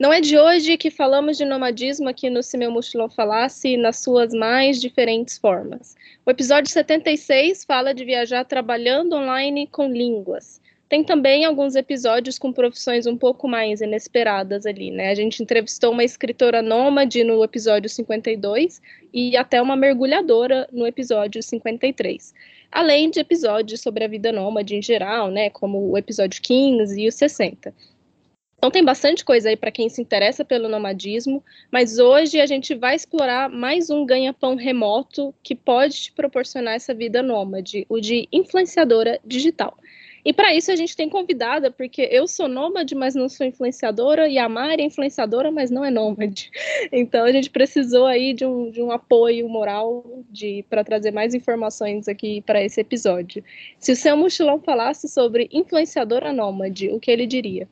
Não é de hoje que falamos de nomadismo aqui no Se Meu Mochilão Falasse nas suas mais diferentes formas. O episódio 76 fala de viajar trabalhando online com línguas. Tem também alguns episódios com profissões um pouco mais inesperadas ali, né? A gente entrevistou uma escritora nômade no episódio 52 e até uma mergulhadora no episódio 53. Além de episódios sobre a vida nômade em geral, né? Como o episódio 15 e o 60. Então tem bastante coisa aí para quem se interessa pelo nomadismo, mas hoje a gente vai explorar mais um ganha-pão remoto que pode te proporcionar essa vida nômade, o de influenciadora digital. E para isso a gente tem convidada, porque eu sou nômade, mas não sou influenciadora, e a Mari é influenciadora, mas não é nômade. Então a gente precisou aí de um, de um apoio moral para trazer mais informações aqui para esse episódio. Se o seu mochilão falasse sobre influenciadora nômade, o que ele diria?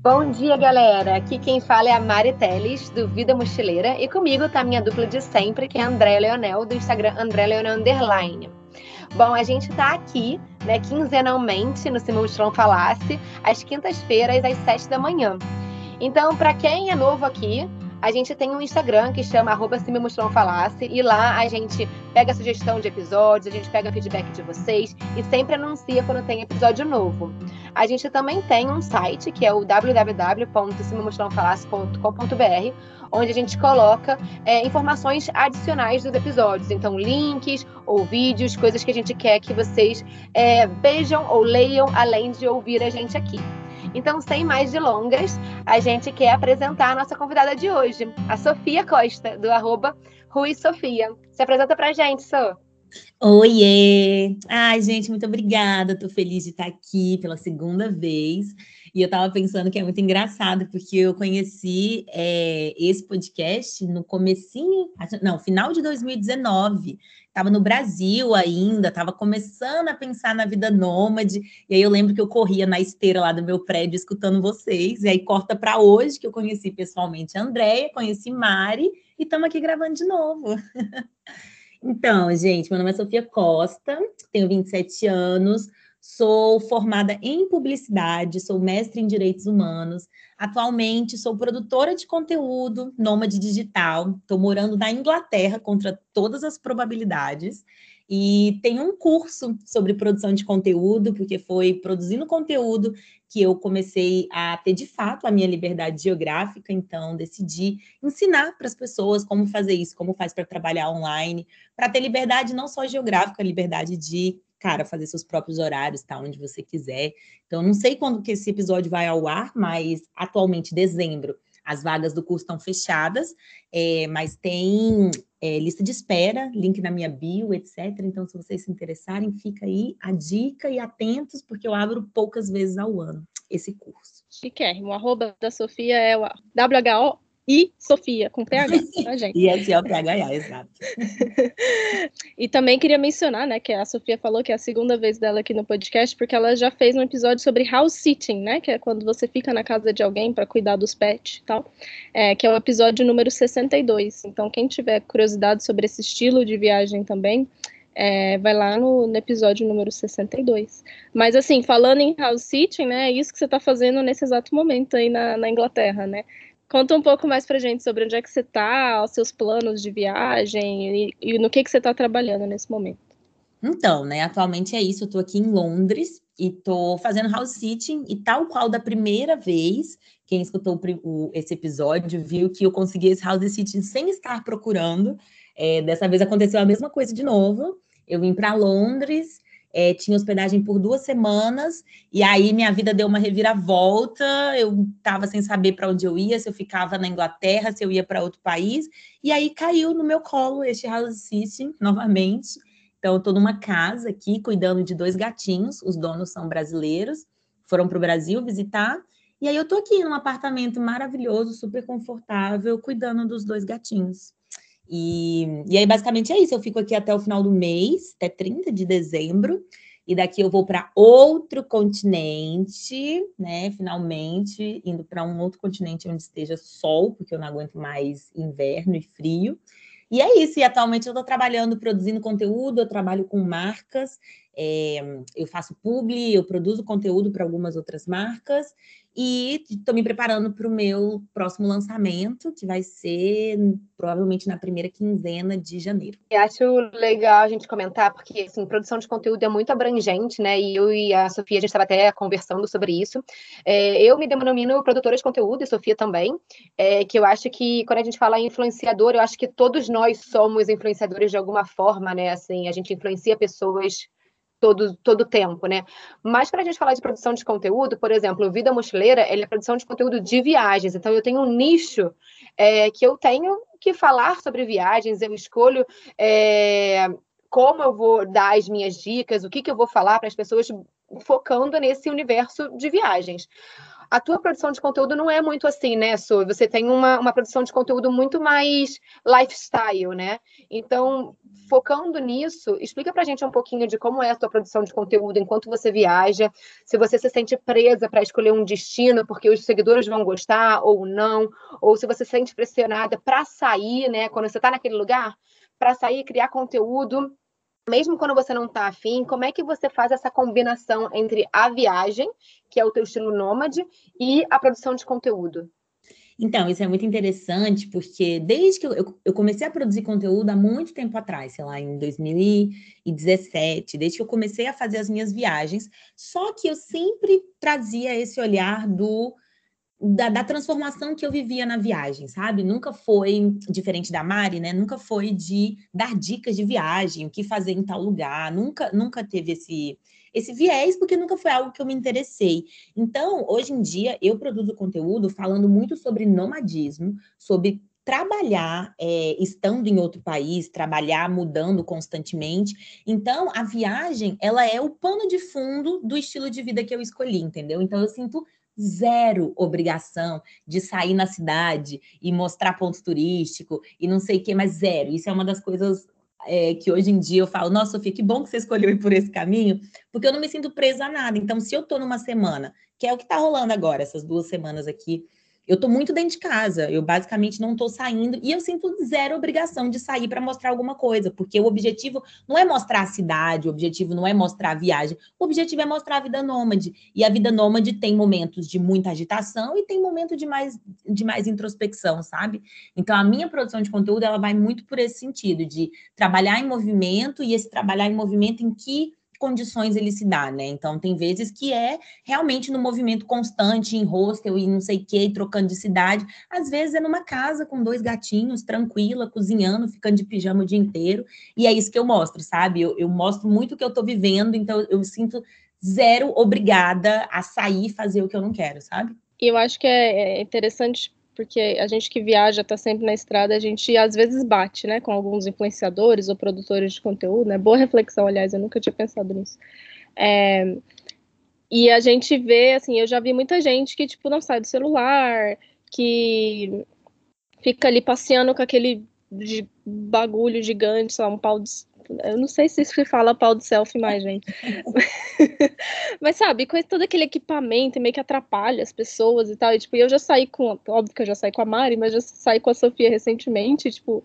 Bom dia, galera! Aqui quem fala é a Mari Teles, do Vida Mochileira, e comigo tá a minha dupla de sempre, que é a André Leonel, do Instagram André Leonel Underline. Bom, a gente tá aqui, né, quinzenalmente, no Mochilão Falasse, às quintas-feiras, às sete da manhã. Então, para quem é novo aqui, a gente tem um Instagram que chama arroba se me falasse, e lá a gente pega sugestão de episódios, a gente pega feedback de vocês e sempre anuncia quando tem episódio novo. A gente também tem um site que é o www.sememostrãofalasse.com.br, onde a gente coloca é, informações adicionais dos episódios, então links ou vídeos, coisas que a gente quer que vocês é, vejam ou leiam além de ouvir a gente aqui. Então, sem mais delongas, a gente quer apresentar a nossa convidada de hoje, a Sofia Costa, do arroba Rui Sofia. Se apresenta pra gente, Sô. Oiê! Ai, gente, muito obrigada. Estou feliz de estar aqui pela segunda vez. E eu estava pensando que é muito engraçado, porque eu conheci é, esse podcast no comecinho, não, final de 2019. Estava no Brasil ainda, estava começando a pensar na vida nômade. E aí eu lembro que eu corria na esteira lá do meu prédio escutando vocês. E aí corta para hoje, que eu conheci pessoalmente a Andréia, conheci Mari e estamos aqui gravando de novo. então, gente, meu nome é Sofia Costa, tenho 27 anos, Sou formada em publicidade, sou mestre em direitos humanos. Atualmente sou produtora de conteúdo, nômade digital. Estou morando na Inglaterra contra todas as probabilidades. E tenho um curso sobre produção de conteúdo, porque foi produzindo conteúdo que eu comecei a ter de fato a minha liberdade geográfica. Então, decidi ensinar para as pessoas como fazer isso, como faz para trabalhar online, para ter liberdade não só geográfica, liberdade de cara, fazer seus próprios horários, tá? Onde você quiser. Então, não sei quando que esse episódio vai ao ar, mas atualmente, dezembro, as vagas do curso estão fechadas, é, mas tem é, lista de espera, link na minha bio, etc. Então, se vocês se interessarem, fica aí a dica e atentos, porque eu abro poucas vezes ao ano esse curso. Chiquérrimo. O arroba da Sofia é o WHO e Sofia, com PH, tá, gente? e esse é o PH, exato. e também queria mencionar, né, que a Sofia falou que é a segunda vez dela aqui no podcast, porque ela já fez um episódio sobre house sitting, né, que é quando você fica na casa de alguém para cuidar dos pets e tal, é, que é o episódio número 62. Então, quem tiver curiosidade sobre esse estilo de viagem também, é, vai lá no, no, episódio número 62. Mas, assim, falando em house sitting, né, é isso que você está fazendo nesse exato momento aí na, na Inglaterra, né? Conta um pouco mais pra gente sobre onde é que você está, os seus planos de viagem e, e no que, que você está trabalhando nesse momento. Então, né, atualmente é isso, eu estou aqui em Londres e estou fazendo house sitting e tal qual da primeira vez, quem escutou o, esse episódio viu que eu consegui esse house sitting sem estar procurando, é, dessa vez aconteceu a mesma coisa de novo, eu vim para Londres é, tinha hospedagem por duas semanas, e aí minha vida deu uma reviravolta, eu estava sem saber para onde eu ia, se eu ficava na Inglaterra, se eu ia para outro país, e aí caiu no meu colo este house system novamente. Então, eu estou numa casa aqui, cuidando de dois gatinhos, os donos são brasileiros, foram para o Brasil visitar, e aí eu estou aqui num apartamento maravilhoso, super confortável, cuidando dos dois gatinhos. E, e aí, basicamente, é isso. Eu fico aqui até o final do mês, até 30 de dezembro. E daqui eu vou para outro continente, né? Finalmente, indo para um outro continente onde esteja sol, porque eu não aguento mais inverno e frio. E é isso, e atualmente eu estou trabalhando, produzindo conteúdo, eu trabalho com marcas, é, eu faço publi, eu produzo conteúdo para algumas outras marcas, e estou me preparando para o meu próximo lançamento, que vai ser provavelmente na primeira quinzena de janeiro. Eu acho legal a gente comentar, porque assim, produção de conteúdo é muito abrangente, né? E eu e a Sofia, a gente estava até conversando sobre isso. É, eu me denomino produtora de conteúdo, e Sofia também, é, que eu acho que quando a gente fala em influenciador, eu acho que todos nós somos influenciadores de alguma forma, né? Assim, a gente influencia pessoas todo todo tempo, né? Mas para a gente falar de produção de conteúdo, por exemplo, Vida Mochileira, ele é produção de conteúdo de viagens. Então eu tenho um nicho é, que eu tenho que falar sobre viagens. Eu escolho é, como eu vou dar as minhas dicas, o que, que eu vou falar para as pessoas focando nesse universo de viagens. A tua produção de conteúdo não é muito assim, né, Su? Você tem uma, uma produção de conteúdo muito mais lifestyle, né? Então, focando nisso, explica pra gente um pouquinho de como é a tua produção de conteúdo enquanto você viaja, se você se sente presa para escolher um destino porque os seguidores vão gostar ou não, ou se você se sente pressionada para sair, né, quando você está naquele lugar, para sair e criar conteúdo mesmo quando você não está afim, como é que você faz essa combinação entre a viagem, que é o teu estilo nômade, e a produção de conteúdo? Então, isso é muito interessante, porque desde que eu, eu, comecei a produzir conteúdo há muito tempo atrás, sei lá, em 2017, desde que eu comecei a fazer as minhas viagens, só que eu sempre trazia esse olhar do da, da, transformação que eu vivia na viagem, sabe? Nunca foi diferente da Mari, né? Nunca foi de dar dicas de viagem, o que fazer em tal lugar. Nunca, nunca teve esse esse viés, porque nunca foi algo que eu me interessei. Então, hoje em dia, eu produzo conteúdo falando muito sobre nomadismo, sobre trabalhar é, estando em outro país, trabalhar mudando constantemente. Então, a viagem, ela é o pano de fundo do estilo de vida que eu escolhi, entendeu? Então, eu sinto zero obrigação de sair na cidade e mostrar pontos turísticos e não sei o que, mas zero. Isso é uma das coisas é, que hoje em dia eu falo, nossa, Sofia, que bom que você escolheu ir por esse caminho, porque eu não me sinto presa a nada. Então, se eu tô numa semana, que é o que tá rolando agora, essas duas semanas aqui eu tô muito dentro de casa, eu basicamente não tô saindo e eu sinto zero obrigação de sair para mostrar alguma coisa, porque o objetivo não é mostrar a cidade, o objetivo não é mostrar a viagem, o objetivo é mostrar a vida nômade. E a vida nômade tem momentos de muita agitação e tem momentos de mais de mais introspecção, sabe? Então a minha produção de conteúdo ela vai muito por esse sentido de trabalhar em movimento e esse trabalhar em movimento em que condições ele se dá, né? Então, tem vezes que é realmente no movimento constante, em hostel e não sei o quê, trocando de cidade. Às vezes é numa casa com dois gatinhos, tranquila, cozinhando, ficando de pijama o dia inteiro. E é isso que eu mostro, sabe? Eu, eu mostro muito o que eu tô vivendo, então eu, eu sinto zero obrigada a sair e fazer o que eu não quero, sabe? E eu acho que é, é interessante porque a gente que viaja, está sempre na estrada, a gente às vezes bate, né, com alguns influenciadores ou produtores de conteúdo, né, boa reflexão, aliás, eu nunca tinha pensado nisso. É, e a gente vê, assim, eu já vi muita gente que, tipo, não sai do celular, que fica ali passeando com aquele bagulho gigante, lá, um pau de eu não sei se se fala pau de selfie mais, gente. Mas sabe, com todo aquele equipamento meio que atrapalha as pessoas e tal. E, tipo, eu já saí com. Óbvio que eu já saí com a Mari, mas já saí com a Sofia recentemente, tipo.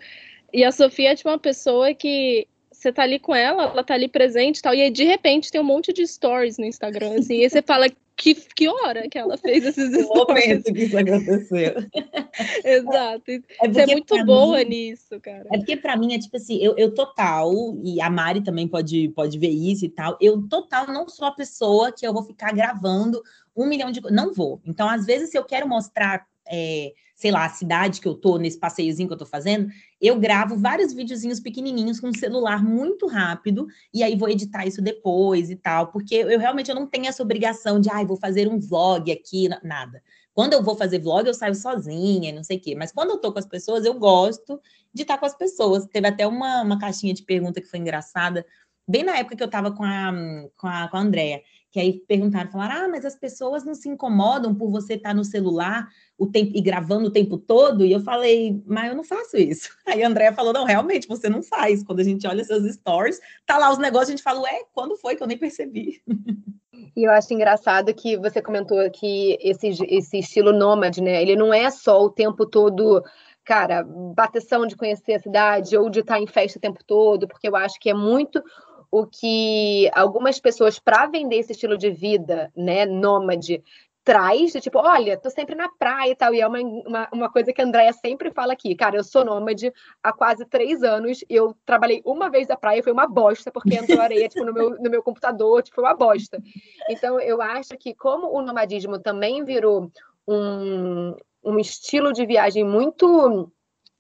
E a Sofia é tipo uma pessoa que você tá ali com ela, ela tá ali presente e tal, e aí de repente tem um monte de stories no Instagram, assim, e você fala que, que hora que ela fez esses stories. Momento que isso aconteceu. Exato. É você é muito boa mim, nisso, cara. É porque para mim é tipo assim, eu, eu total, e a Mari também pode, pode ver isso e tal, eu total não sou a pessoa que eu vou ficar gravando um milhão de coisas. Não vou. Então, às vezes, se eu quero mostrar é, sei lá, a cidade que eu tô, nesse passeiozinho que eu tô fazendo, eu gravo vários videozinhos pequenininhos com um celular muito rápido, e aí vou editar isso depois e tal, porque eu realmente eu não tenho essa obrigação de, ai, ah, vou fazer um vlog aqui, nada. Quando eu vou fazer vlog, eu saio sozinha, não sei o quê. Mas quando eu tô com as pessoas, eu gosto de estar com as pessoas. Teve até uma, uma caixinha de pergunta que foi engraçada, bem na época que eu tava com a, com a, com a Andrea, que aí perguntaram, falaram, ah, mas as pessoas não se incomodam por você estar no celular o tempo e gravando o tempo todo, e eu falei, mas eu não faço isso. Aí a Andrea falou, não, realmente, você não faz. Quando a gente olha seus stories, tá lá os negócios, a gente fala, ué, quando foi que eu nem percebi? E eu acho engraçado que você comentou que esse, esse estilo nômade, né? Ele não é só o tempo todo cara, bateção de conhecer a cidade ou de estar em festa o tempo todo, porque eu acho que é muito o que algumas pessoas, para vender esse estilo de vida, né, nômade, traz, de tipo, olha, tô sempre na praia e tal, e é uma, uma, uma coisa que a Andrea sempre fala aqui, cara, eu sou nômade há quase três anos, eu trabalhei uma vez na praia, foi uma bosta, porque entrou areia, tipo, no meu, no meu computador, tipo, foi uma bosta. Então, eu acho que como o nomadismo também virou um, um estilo de viagem muito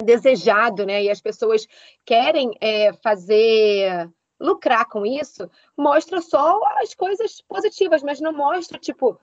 desejado, né, e as pessoas querem é, fazer lucrar com isso, mostra só as coisas positivas, mas não mostra, tipo,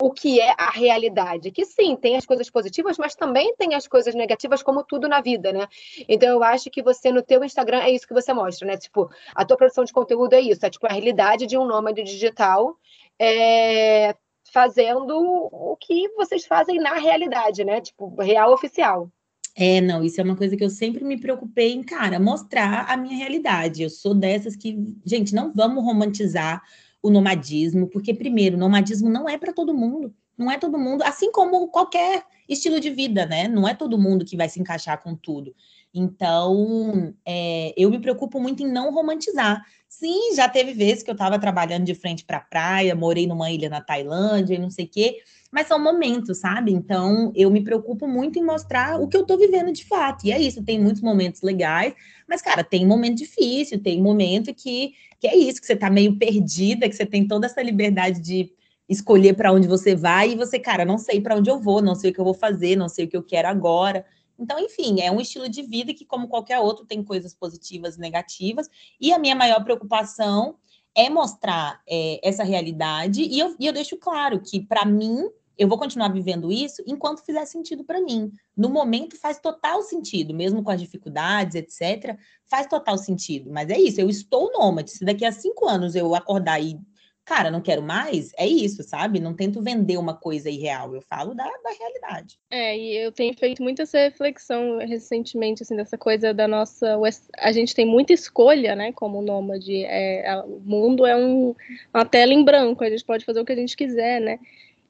o que é a realidade. Que sim, tem as coisas positivas, mas também tem as coisas negativas, como tudo na vida, né? Então eu acho que você, no teu Instagram, é isso que você mostra, né? Tipo, a tua produção de conteúdo é isso, é tipo a realidade de um nômade digital é, fazendo o que vocês fazem na realidade, né? Tipo, real oficial. É, não, isso é uma coisa que eu sempre me preocupei em, cara, mostrar a minha realidade. Eu sou dessas que, gente, não vamos romantizar o nomadismo, porque, primeiro, nomadismo não é para todo mundo. Não é todo mundo, assim como qualquer estilo de vida, né? Não é todo mundo que vai se encaixar com tudo. Então, é, eu me preocupo muito em não romantizar. Sim, já teve vezes que eu estava trabalhando de frente para a praia, morei numa ilha na Tailândia e não sei o quê, mas são momentos, sabe? Então, eu me preocupo muito em mostrar o que eu estou vivendo de fato. E é isso, tem muitos momentos legais, mas, cara, tem momento difícil, tem momento que, que é isso, que você está meio perdida, que você tem toda essa liberdade de escolher para onde você vai e você, cara, não sei para onde eu vou, não sei o que eu vou fazer, não sei o que eu quero agora. Então, enfim, é um estilo de vida que, como qualquer outro, tem coisas positivas e negativas. E a minha maior preocupação é mostrar é, essa realidade. E eu, e eu deixo claro que, para mim, eu vou continuar vivendo isso enquanto fizer sentido para mim. No momento faz total sentido, mesmo com as dificuldades, etc. Faz total sentido. Mas é isso, eu estou nômade. Se daqui a cinco anos eu acordar e cara, não quero mais, é isso, sabe? Não tento vender uma coisa irreal, eu falo da, da realidade. É, e eu tenho feito muito essa reflexão recentemente, assim, dessa coisa da nossa. A gente tem muita escolha, né, como nômade. É, o mundo é um, uma tela em branco, a gente pode fazer o que a gente quiser, né?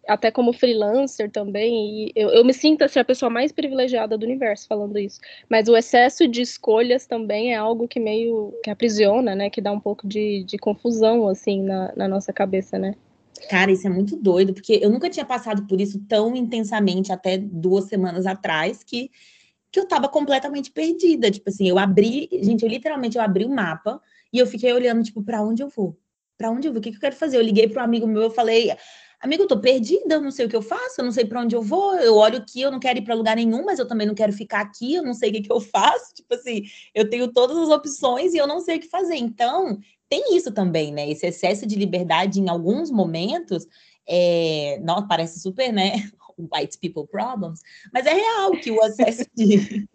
Até como freelancer também, e eu, eu me sinto assim, a pessoa mais privilegiada do universo falando isso. Mas o excesso de escolhas também é algo que meio que aprisiona, né? Que dá um pouco de, de confusão, assim, na, na nossa cabeça, né? Cara, isso é muito doido, porque eu nunca tinha passado por isso tão intensamente até duas semanas atrás, que, que eu tava completamente perdida. Tipo assim, eu abri, gente, eu literalmente eu abri o mapa e eu fiquei olhando, tipo, para onde eu vou? Para onde eu vou? O que, que eu quero fazer? Eu liguei para um amigo meu, eu falei, amigo, eu tô perdida, eu não sei o que eu faço, eu não sei para onde eu vou, eu olho aqui, eu não quero ir para lugar nenhum, mas eu também não quero ficar aqui, eu não sei o que, que eu faço. Tipo assim, eu tenho todas as opções e eu não sei o que fazer. Então, tem isso também, né? Esse excesso de liberdade em alguns momentos. É, não, parece super, né? White people problems, mas é real que o acesso de,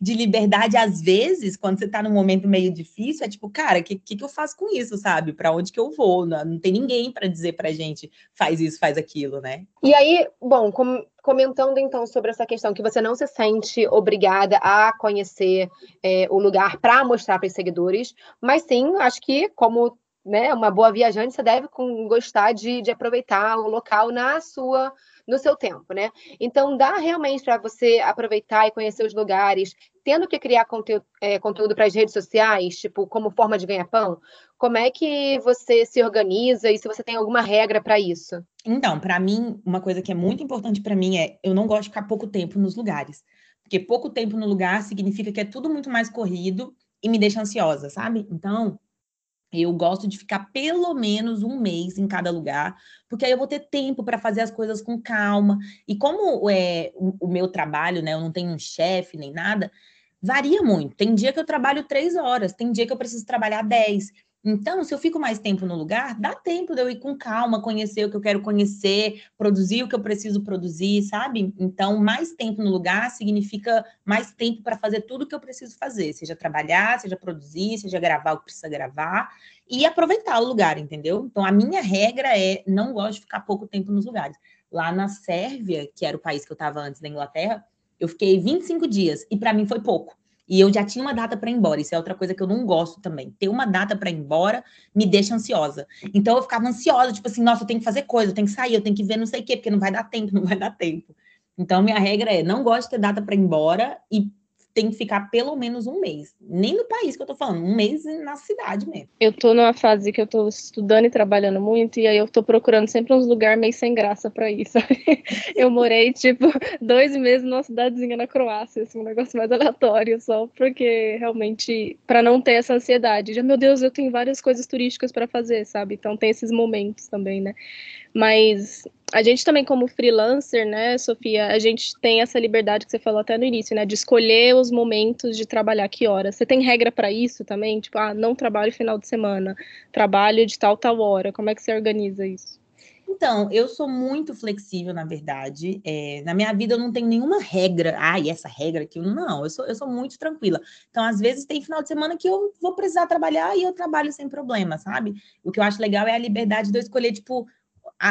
de liberdade, às vezes, quando você está num momento meio difícil, é tipo, cara, o que, que, que, eu faço com isso, sabe? Para onde que eu vou? Não, não tem ninguém para dizer para gente, faz isso, faz aquilo, né? E aí, bom, com, comentando então sobre essa questão que você não se sente obrigada a conhecer é, o lugar para mostrar para os seguidores, mas sim, acho que como né, uma boa viajante, você deve gostar de, de aproveitar o local na sua no seu tempo, né? Então, dá realmente para você aproveitar e conhecer os lugares, tendo que criar conteúdo, é, conteúdo para as redes sociais, tipo, como forma de ganhar pão? Como é que você se organiza e se você tem alguma regra para isso? Então, para mim, uma coisa que é muito importante para mim é eu não gosto de ficar pouco tempo nos lugares. Porque pouco tempo no lugar significa que é tudo muito mais corrido e me deixa ansiosa, sabe? Então, eu gosto de ficar pelo menos um mês em cada lugar, porque aí eu vou ter tempo para fazer as coisas com calma. E como é o, o meu trabalho, né? Eu não tenho um chefe nem nada, varia muito. Tem dia que eu trabalho três horas, tem dia que eu preciso trabalhar dez. Então, se eu fico mais tempo no lugar, dá tempo de eu ir com calma, conhecer o que eu quero conhecer, produzir o que eu preciso produzir, sabe? Então, mais tempo no lugar significa mais tempo para fazer tudo o que eu preciso fazer, seja trabalhar, seja produzir, seja gravar o que precisa gravar e aproveitar o lugar, entendeu? Então, a minha regra é não gosto de ficar pouco tempo nos lugares. Lá na Sérvia, que era o país que eu estava antes da Inglaterra, eu fiquei 25 dias e para mim foi pouco. E eu já tinha uma data para ir embora. Isso é outra coisa que eu não gosto também. Ter uma data para ir embora me deixa ansiosa. Então eu ficava ansiosa, tipo assim, nossa, eu tenho que fazer coisa, eu tenho que sair, eu tenho que ver não sei o quê, porque não vai dar tempo, não vai dar tempo. Então, minha regra é: não gosto de ter data para ir embora e tem que ficar pelo menos um mês. Nem no país que eu tô falando, um mês na cidade mesmo. Eu tô numa fase que eu tô estudando e trabalhando muito, e aí eu tô procurando sempre uns lugares meio sem graça para ir, sabe? Eu morei, tipo, dois meses numa cidadezinha na Croácia, assim, um negócio mais aleatório, só porque realmente, para não ter essa ansiedade, já, meu Deus, eu tenho várias coisas turísticas para fazer, sabe? Então tem esses momentos também, né? Mas a gente também, como freelancer, né, Sofia, a gente tem essa liberdade que você falou até no início, né, de escolher os momentos de trabalhar, que horas. Você tem regra para isso também? Tipo, ah, não trabalho final de semana, trabalho de tal, tal hora. Como é que você organiza isso? Então, eu sou muito flexível, na verdade. É, na minha vida eu não tenho nenhuma regra. Ah, e essa regra aqui, não, eu sou, eu sou muito tranquila. Então, às vezes, tem final de semana que eu vou precisar trabalhar e eu trabalho sem problema, sabe? O que eu acho legal é a liberdade de eu escolher, tipo,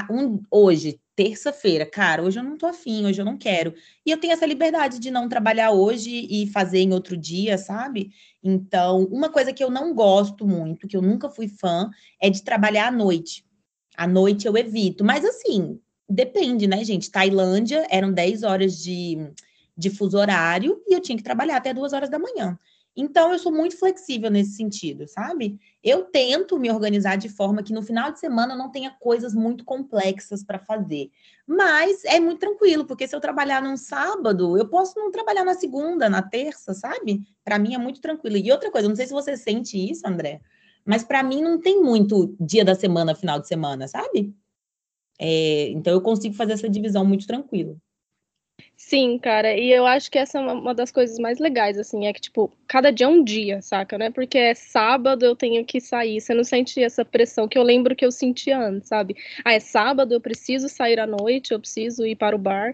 um, hoje, terça-feira, cara, hoje eu não tô afim, hoje eu não quero. E eu tenho essa liberdade de não trabalhar hoje e fazer em outro dia, sabe? Então, uma coisa que eu não gosto muito, que eu nunca fui fã, é de trabalhar à noite. À noite eu evito, mas assim, depende, né, gente? Tailândia eram 10 horas de, de fuso horário e eu tinha que trabalhar até 2 horas da manhã. Então, eu sou muito flexível nesse sentido, sabe? Eu tento me organizar de forma que no final de semana não tenha coisas muito complexas para fazer. Mas é muito tranquilo, porque se eu trabalhar num sábado, eu posso não trabalhar na segunda, na terça, sabe? Para mim é muito tranquilo. E outra coisa, não sei se você sente isso, André, mas para mim não tem muito dia da semana, final de semana, sabe? É, então eu consigo fazer essa divisão muito tranquilo. Sim, cara, e eu acho que essa é uma das coisas mais legais, assim, é que, tipo, cada dia é um dia, saca, né? Porque é sábado, eu tenho que sair, você não sente essa pressão que eu lembro que eu sentia antes, sabe? Ah, é sábado, eu preciso sair à noite, eu preciso ir para o bar.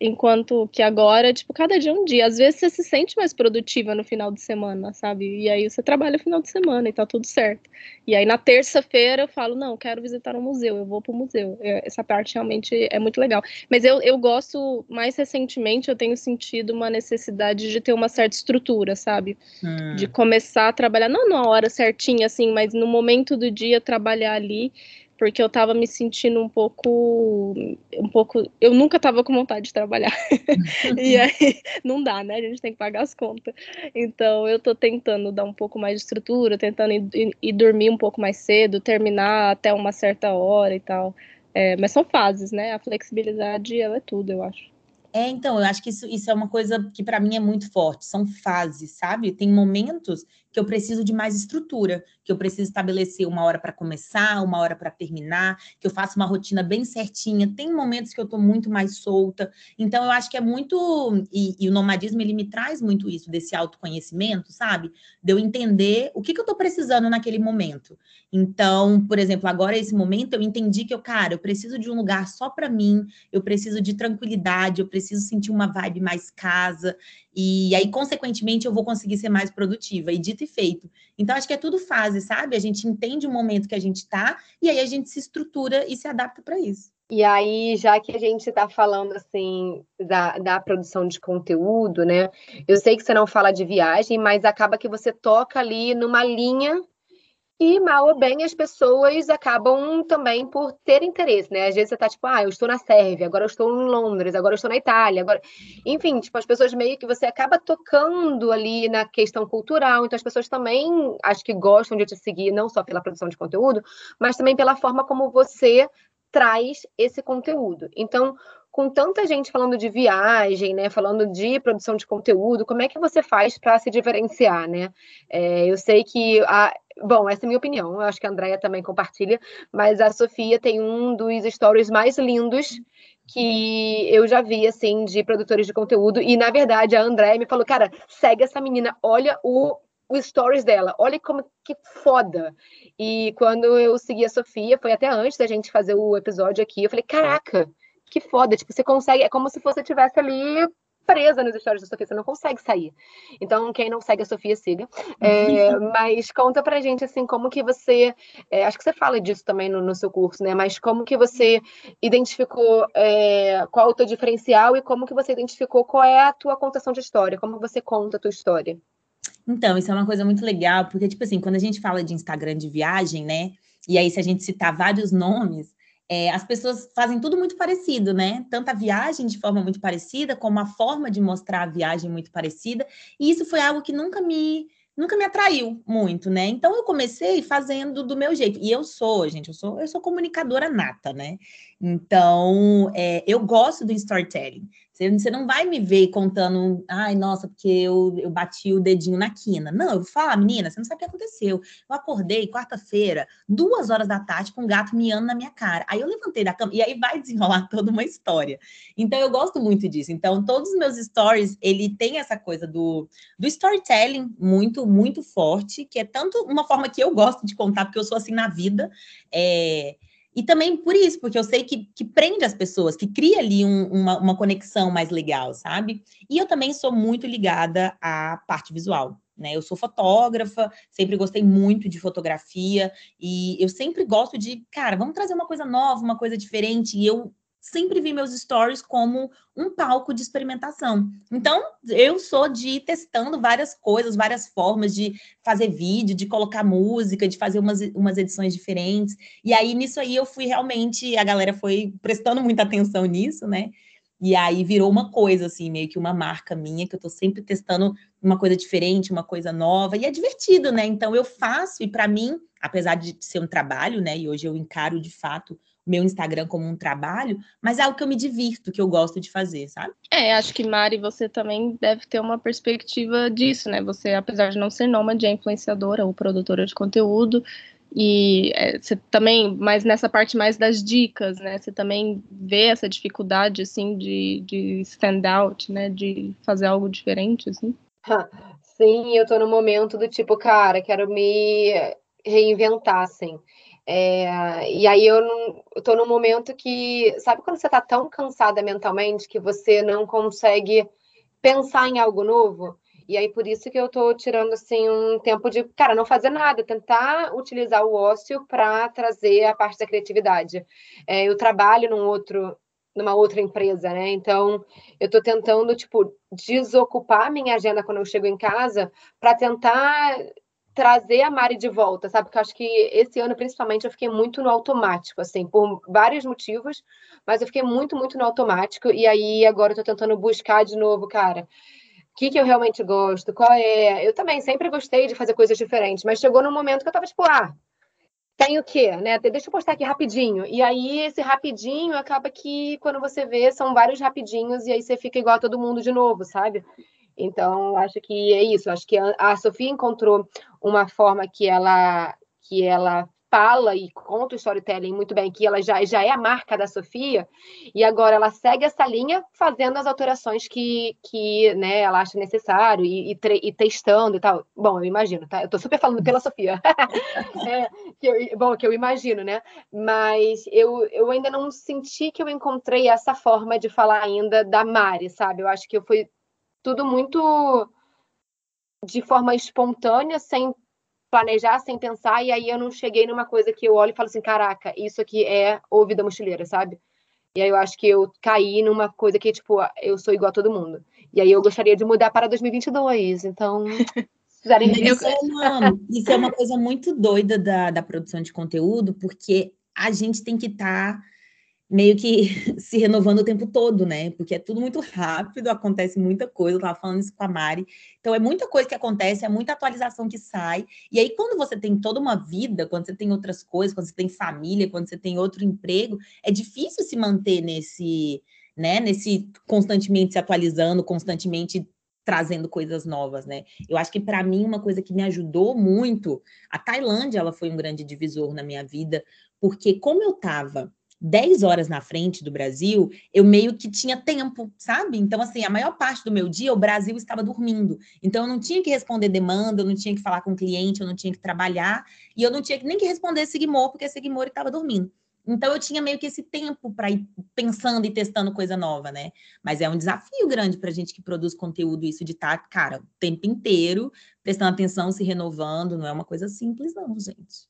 Enquanto que agora, tipo, cada dia é um dia. Às vezes você se sente mais produtiva no final de semana, sabe? E aí você trabalha no final de semana e tá tudo certo. E aí na terça-feira eu falo, não, quero visitar um museu, eu vou pro museu. É, essa parte realmente é muito legal. Mas eu, eu gosto, mais recentemente, eu tenho sentido uma necessidade de ter uma certa estrutura, sabe? Hum. De começar a trabalhar, não na hora certinha, assim, mas no momento do dia trabalhar ali porque eu tava me sentindo um pouco um pouco eu nunca tava com vontade de trabalhar. E aí não dá né a gente tem que pagar as contas. Então eu tô tentando dar um pouco mais de estrutura tentando ir, ir dormir um pouco mais cedo terminar até uma certa hora e tal. É, mas são fases né a flexibilidade ela é tudo eu acho é, então, eu acho que isso, isso é uma coisa que para mim é muito forte, são fases, sabe? Tem momentos que eu preciso de mais estrutura, que eu preciso estabelecer uma hora para começar, uma hora para terminar, que eu faço uma rotina bem certinha. Tem momentos que eu estou muito mais solta. Então, eu acho que é muito. E, e, o nomadismo, ele me traz muito isso, desse autoconhecimento, sabe? De eu entender o que, que eu estou precisando naquele momento. Então, por exemplo, agora, esse momento, eu entendi que eu, cara, eu preciso de um lugar só para mim, eu preciso de tranquilidade, eu preciso sentir uma vibe mais casa. E aí, consequentemente, eu vou conseguir ser mais produtiva. E dito e feito. Então, acho que é tudo fase, sabe? A gente entende o momento que a gente está e aí a gente se estrutura e se adapta para isso. E aí, já que a gente está falando assim da, da produção de conteúdo, né? Eu sei que você não fala de viagem, mas acaba que você toca ali numa linha e mal ou bem as pessoas acabam também por ter interesse, né? Às vezes você tá tipo, ah, eu estou na Sérvia, agora eu estou em Londres, agora eu estou na Itália, agora. Enfim, tipo, as pessoas meio que você acaba tocando ali na questão cultural, então as pessoas também acho que gostam de te seguir, não só pela produção de conteúdo, mas também pela forma como você traz esse conteúdo. Então, com tanta gente falando de viagem, né, falando de produção de conteúdo, como é que você faz para se diferenciar, né? É, eu sei que a, Bom, essa é a minha opinião, eu acho que a Andrea também compartilha, mas a Sofia tem um dos stories mais lindos que eu já vi, assim, de produtores de conteúdo, e na verdade a Andrea me falou, cara, segue essa menina, olha o, o stories dela, olha como que foda. E quando eu segui a Sofia, foi até antes da gente fazer o episódio aqui, eu falei, caraca, que foda, tipo, você consegue, é como se você tivesse ali presa nas histórias da Sofia, você não consegue sair. Então, quem não segue a Sofia, siga. É, mas conta pra gente, assim, como que você, é, acho que você fala disso também no, no, seu curso, né, mas como que você identificou é, qual é o teu diferencial e como que você identificou qual é a tua contação de história, como você conta a tua história. Então, isso é uma coisa muito legal, porque, tipo assim, quando a gente fala de Instagram de viagem, né, e aí se a gente citar vários nomes, é, as pessoas fazem tudo muito parecido, né? Tanto a viagem de forma muito parecida, como a forma de mostrar a viagem muito parecida. E isso foi algo que nunca me nunca me atraiu muito, né? Então eu comecei fazendo do meu jeito. E eu sou, gente, eu sou, eu sou comunicadora nata, né? Então é, eu gosto do storytelling. Você não vai me ver contando, ai, nossa, porque eu, eu bati o dedinho na quina. Não, eu vou falar, menina, você não sabe o que aconteceu. Eu acordei quarta-feira, duas horas da tarde, com um gato miando na minha cara. Aí eu levantei da cama, e aí vai desenrolar toda uma história. Então eu gosto muito disso. Então, todos os meus stories, ele tem essa coisa do, do storytelling muito, muito forte, que é tanto uma forma que eu gosto de contar, porque eu sou assim na vida. É, e também por isso, porque eu sei que, que prende as pessoas, que cria ali um, uma, uma conexão mais legal, sabe? E eu também sou muito ligada à parte visual. Né? Eu sou fotógrafa, sempre gostei muito de fotografia e eu sempre gosto de, cara, vamos trazer uma coisa nova, uma coisa diferente. E eu sempre vi meus stories como um palco de experimentação. Então, eu sou de ir testando várias coisas, várias formas de fazer vídeo, de colocar música, de fazer umas, umas edições diferentes. E aí, nisso aí, eu fui realmente, a galera foi prestando muita atenção nisso, né? E aí virou uma coisa, assim, meio que uma marca minha, que eu tô sempre testando uma coisa diferente, uma coisa nova, e é divertido, né? Então eu faço, e para mim, apesar de ser um trabalho, né? E hoje eu encaro de fato meu Instagram como um trabalho, mas é algo que eu me divirto, que eu gosto de fazer, sabe? É, acho que Mari, você também deve ter uma perspectiva disso, né? Você, apesar de não ser nômade, é influenciadora ou produtora de conteúdo, e é, você também, mas nessa parte mais das dicas, né? Você também vê essa dificuldade, assim, de, de stand out, né? De fazer algo diferente, assim? Sim, eu tô no momento do tipo, cara, quero me reinventar, assim. É, e aí eu, tô num momento que, sabe quando você tá tão cansada mentalmente que você não consegue pensar em algo novo? E aí por isso que eu tô tirando assim um tempo de, cara, não fazer nada, tentar utilizar o ócio para trazer a parte da criatividade. É, eu trabalho num outro numa outra empresa, né? Então, eu tô tentando tipo desocupar minha agenda quando eu chego em casa para tentar trazer a Mari de volta, sabe? Porque eu acho que esse ano, principalmente, eu fiquei muito no automático, assim, por vários motivos, mas eu fiquei muito, muito no automático, e aí agora eu tô tentando buscar de novo, cara. O que, que eu realmente gosto? Qual é? Eu também sempre gostei de fazer coisas diferentes, mas chegou num momento que eu tava tipo, ah, tem o quê, né? Deixa eu postar aqui rapidinho. E aí, esse rapidinho acaba que, quando você vê, são vários rapidinhos, e aí você fica igual a todo mundo de novo, sabe? Então, acho que é isso. Acho que a Sofia encontrou uma forma que ela que ela fala e conta o storytelling muito bem, que ela já, já é a marca da Sofia, e agora ela segue essa linha fazendo as alterações que, que né, ela acha necessário e, e, e testando e tal. Bom, eu imagino, tá? Eu tô super falando pela Sofia. é, que eu, bom, que eu imagino, né? Mas eu, eu ainda não senti que eu encontrei essa forma de falar ainda da Mari, sabe? Eu acho que eu fui tudo muito de forma espontânea, sem planejar, sem pensar, e aí eu não cheguei numa coisa que eu olho e falo assim, caraca, isso aqui é o Vida Mochileira, sabe? E aí eu acho que eu caí numa coisa que, tipo, eu sou igual a todo mundo. E aí eu gostaria de mudar para 2022, então... isso, é uma, isso é uma coisa muito doida da, da produção de conteúdo, porque a gente tem que estar... Tá meio que se renovando o tempo todo, né? Porque é tudo muito rápido, acontece muita coisa. Eu tava falando isso com a Mari. Então, é muita coisa que acontece, é muita atualização que sai. E aí, quando você tem toda uma vida, quando você tem outras coisas, quando você tem família, quando você tem outro emprego, é difícil se manter nesse, né? Nesse constantemente se atualizando, constantemente trazendo coisas novas, né? Eu acho que para mim uma coisa que me ajudou muito, a Tailândia, ela foi um grande divisor na minha vida, porque como eu estava 10 horas na frente do Brasil, eu meio que tinha tempo, sabe? Então, assim, a maior parte do meu dia, o Brasil estava dormindo. Então, eu não tinha que responder demanda, eu não tinha que falar com o cliente, eu não tinha que trabalhar, e eu não tinha nem que responder Sigmor, porque Sigmor estava dormindo. Então, eu tinha meio que esse tempo para ir pensando e testando coisa nova, né? Mas é um desafio grande para a gente que produz conteúdo, isso de estar, tá, cara, o tempo inteiro, prestando atenção, se renovando, não é uma coisa simples, não, gente.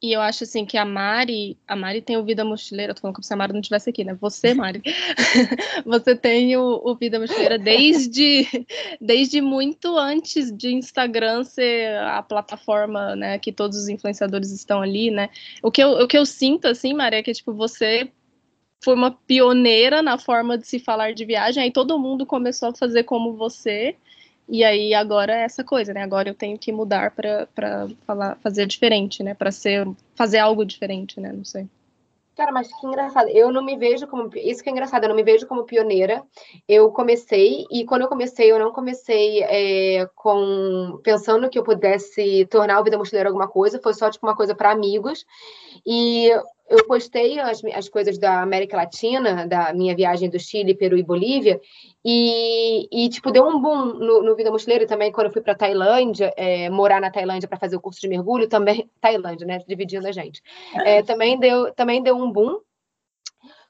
E eu acho assim que a Mari, a Mari tem o Vida Mochileira, tô falando como se a Mari não estivesse aqui, né? Você, Mari, você tem o, o, Vida Mochileira desde, desde muito antes de Instagram ser a plataforma, né, que todos os influenciadores estão ali, né? O que eu, o que eu sinto, assim, Mari, é que, tipo, você foi uma pioneira na forma de se falar de viagem, aí todo mundo começou a fazer como você, e aí agora é essa coisa, né? Agora eu tenho que mudar para falar, fazer diferente, né? Para ser fazer algo diferente, né? Não sei. Cara, mas que engraçado. Eu não me vejo como. Isso que é engraçado, eu não me vejo como pioneira. Eu comecei, e quando eu comecei, eu não comecei é, com pensando que eu pudesse tornar o Vida Mochileira alguma coisa, foi só tipo uma coisa para amigos. E eu postei as, as coisas da América Latina, da minha viagem do Chile, Peru e Bolívia, e, e tipo, deu um boom no, no Vida Mochileira também, quando eu fui para Tailândia, é, morar na Tailândia para fazer o curso de mergulho, também, Tailândia, né, dividindo a gente, é, também, deu, também deu um boom,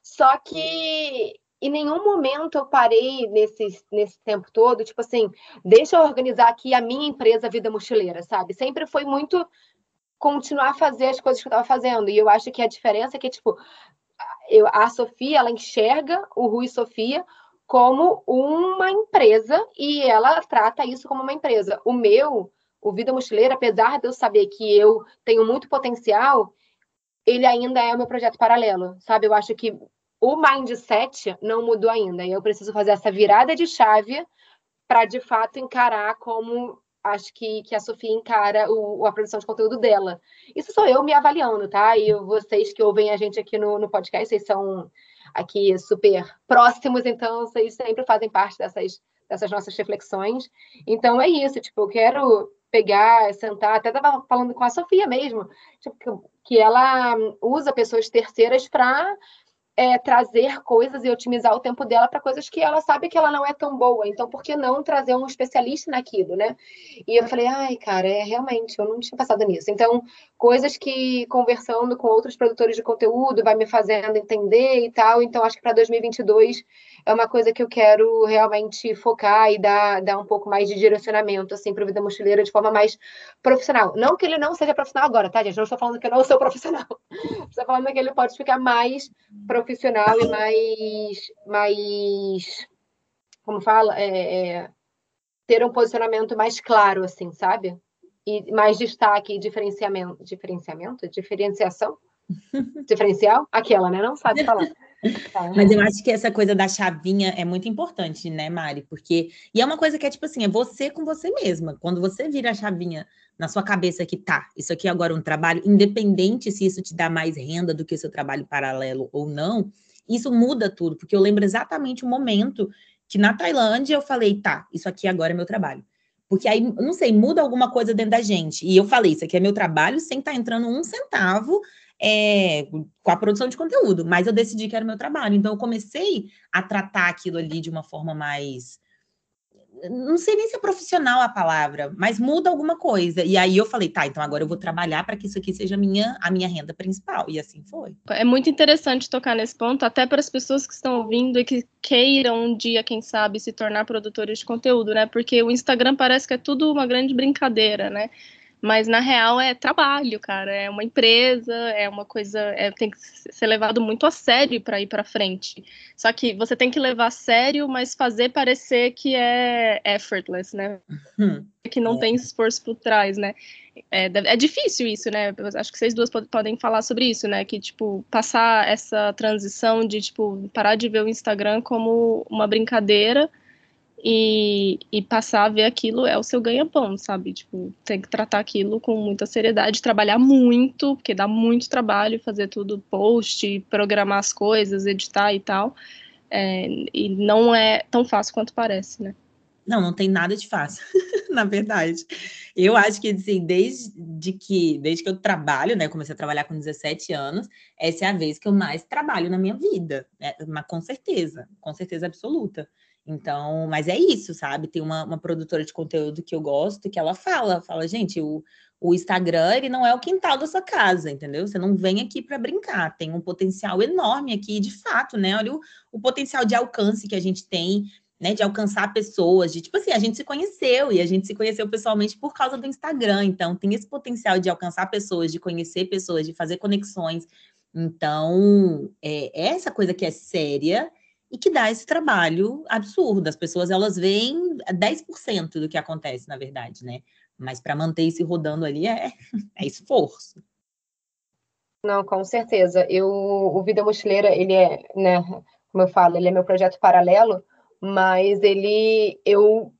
só que em nenhum momento eu parei nesse, nesse tempo todo, tipo assim, deixa eu organizar aqui a minha empresa Vida Mochileira, sabe? Sempre foi muito continuar a fazer as coisas que eu estava fazendo. E eu acho que a diferença é que, tipo, eu, a Sofia, ela enxerga o Rui Sofia como uma empresa e ela trata isso como uma empresa. O meu, o Vida Mochileira, apesar de eu saber que eu tenho muito potencial, ele ainda é o meu projeto paralelo, sabe? Eu acho que o mindset não mudou ainda. E eu preciso fazer essa virada de chave para, de fato, encarar como acho que, que a Sofia encara o, a produção de conteúdo dela. Isso sou eu me avaliando, tá? E vocês que ouvem a gente aqui no, no podcast, vocês são aqui super próximos, então vocês sempre fazem parte dessas, dessas nossas reflexões. Então é isso, tipo, eu quero pegar, sentar, até estava falando com a Sofia mesmo, tipo, que ela usa pessoas terceiras para é, trazer coisas e otimizar o tempo dela para coisas que ela sabe que ela não é tão boa. Então, por que não trazer um especialista naquilo, né? E eu falei, ai, cara, é realmente, eu não tinha passado nisso. Então, coisas que conversando com outros produtores de conteúdo vai me fazendo entender e tal. Então, acho que para 2022 é uma coisa que eu quero realmente focar e dar, dar um pouco mais de direcionamento, assim, para a vida mochileira de forma mais profissional. Não que ele não seja profissional agora, tá, gente? Não estou falando que eu não sou profissional. Estou falando que ele pode ficar mais profissional e mais, mais como fala, é, é, ter um posicionamento mais claro, assim, sabe? E mais destaque, diferenciamento, diferenciamento, diferenciação, diferencial, aquela, né? Não sabe falar. Mas eu acho que essa coisa da chavinha é muito importante, né, Mari? Porque. E é uma coisa que é tipo assim, é você com você mesma. Quando você vira a chavinha na sua cabeça que tá, isso aqui é agora um trabalho, independente se isso te dá mais renda do que o seu trabalho paralelo ou não, isso muda tudo. Porque eu lembro exatamente o momento que na Tailândia eu falei, tá, isso aqui agora é meu trabalho. Porque aí, não sei, muda alguma coisa dentro da gente. E eu falei, isso aqui é meu trabalho sem estar tá entrando um centavo é, com a produção de conteúdo, mas eu decidi que era o meu trabalho. Então, eu comecei a tratar aquilo ali de uma forma mais. Não sei nem se é profissional a palavra, mas muda alguma coisa. E aí eu falei, tá, então agora eu vou trabalhar para que isso aqui seja minha, a minha renda principal. E assim foi. É muito interessante tocar nesse ponto, até para as pessoas que estão ouvindo e que queiram um dia, quem sabe, se tornar produtores de conteúdo, né? Porque o Instagram parece que é tudo uma grande brincadeira, né? Mas na real é trabalho, cara. É uma empresa, é uma coisa, é, tem que ser levado muito a sério para ir para frente. Só que você tem que levar a sério, mas fazer parecer que é effortless, né? Uhum. Que não é. tem esforço por trás, né? É, é, difícil isso, né? Acho que vocês duas podem falar sobre isso, né? Que, tipo, passar essa transição de, tipo, parar de ver o Instagram como uma brincadeira e, e passar a ver aquilo é o seu ganha-pão, sabe? Tipo, tem que tratar aquilo com muita seriedade, trabalhar muito, porque dá muito trabalho fazer tudo, post, programar as coisas, editar e tal. É, e não é tão fácil quanto parece, né? Não, não tem nada de fácil, na verdade. Eu acho que, assim, desde que, desde que eu trabalho, né, comecei a trabalhar com 17 anos, essa é a vez que eu mais trabalho na minha vida, né, mas com certeza, com certeza absoluta. Então, mas é isso, sabe? Tem uma, uma produtora de conteúdo que eu gosto que ela fala, fala, gente, o, o Instagram ele não é o quintal da sua casa, entendeu? Você não vem aqui para brincar, tem um potencial enorme aqui, de fato, né? Olha o, o potencial de alcance que a gente tem né, de alcançar pessoas, de tipo assim, a gente se conheceu e a gente se conheceu pessoalmente por causa do Instagram, então tem esse potencial de alcançar pessoas, de conhecer pessoas, de fazer conexões. Então, é, é essa coisa que é séria e que dá esse trabalho absurdo. As pessoas elas veem 10% do que acontece, na verdade, né? Mas para manter isso rodando ali é, é esforço. Não, com certeza. Eu, o Vida Mochileira, ele é, né, como eu falo, ele é meu projeto paralelo, mas ele, eu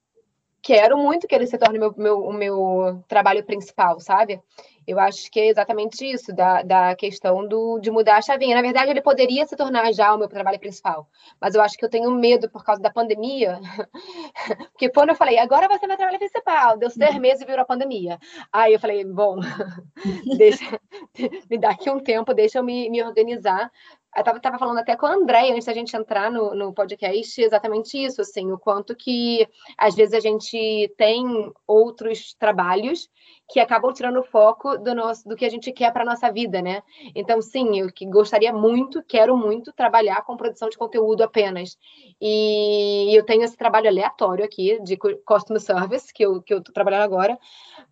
quero muito que ele se torne meu, meu, o meu trabalho principal, sabe? Eu acho que é exatamente isso, da, da questão do, de mudar a chavinha. Na verdade, ele poderia se tornar já o meu trabalho principal, mas eu acho que eu tenho medo por causa da pandemia, porque quando eu falei, agora vai ser meu trabalho principal, deu seis uhum. meses e virou a pandemia. Aí eu falei, bom, deixa, me dá aqui um tempo, deixa eu me, me organizar, eu tava, tava falando até com a André antes da gente entrar no, no podcast, exatamente isso, assim, o quanto que às vezes a gente tem outros trabalhos que acabam tirando o foco do, nosso, do que a gente quer para nossa vida, né? Então, sim, eu que gostaria muito, quero muito trabalhar com produção de conteúdo apenas. E eu tenho esse trabalho aleatório aqui de customer service, que eu, que eu tô trabalhando agora,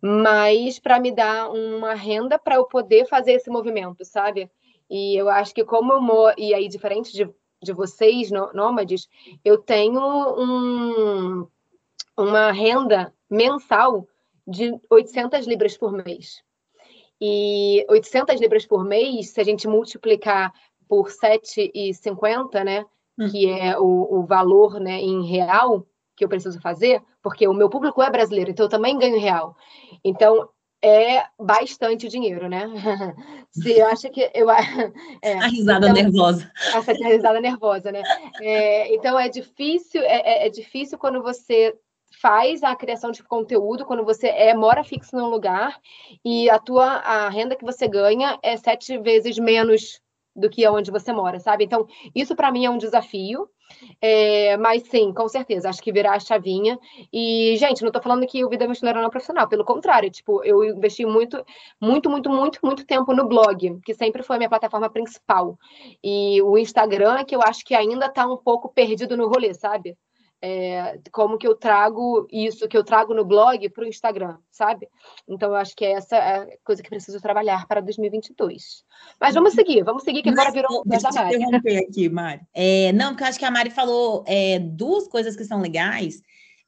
mas para me dar uma renda para eu poder fazer esse movimento, sabe? E eu acho que como eu moro, e aí diferente de, de vocês, nômades, eu tenho um, uma renda mensal de 800 libras por mês. E 800 libras por mês, se a gente multiplicar por 7,50, né, hum. que é o, o valor né, em real que eu preciso fazer, porque o meu público é brasileiro, então eu também ganho real. Então, é bastante dinheiro, né? Se acha que eu é, a risada então, nervosa. Essa risada nervosa, né? É, então é difícil, é, é, é, difícil quando você faz a criação de conteúdo, quando você é mora fixo num lugar e a tua a renda que você ganha é sete vezes menos do que onde você mora, sabe? Então isso para mim é um desafio. É, mas sim, com certeza, acho que virar a chavinha. E, gente, não tô falando que o Vida Mochileira não é profissional, pelo contrário, tipo, eu investi muito, muito, muito, muito, muito tempo no blog, que sempre foi a minha plataforma principal. E o Instagram, que eu acho que ainda tá um pouco perdido no rolê, sabe? É, como que eu trago isso que eu trago no blog para o Instagram, sabe? Então eu acho que é essa a coisa que preciso trabalhar para 2022. Mas vamos seguir, vamos seguir que agora virou Deixa eu interromper aqui, Mari. É, não, porque eu acho que a Mari falou é, duas coisas que são legais.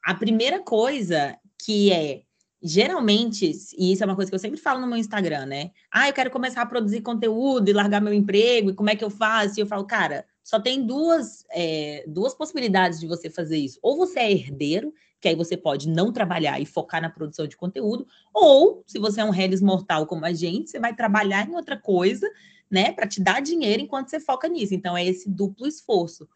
A primeira coisa que é geralmente, e isso é uma coisa que eu sempre falo no meu Instagram, né? Ah, eu quero começar a produzir conteúdo e largar meu emprego, e como é que eu faço? E eu falo, cara, só tem duas, é, duas possibilidades de você fazer isso. Ou você é herdeiro, que aí você pode não trabalhar e focar na produção de conteúdo, ou se você é um Hellis mortal como a gente, você vai trabalhar em outra coisa, né, para te dar dinheiro enquanto você foca nisso. Então é esse duplo esforço,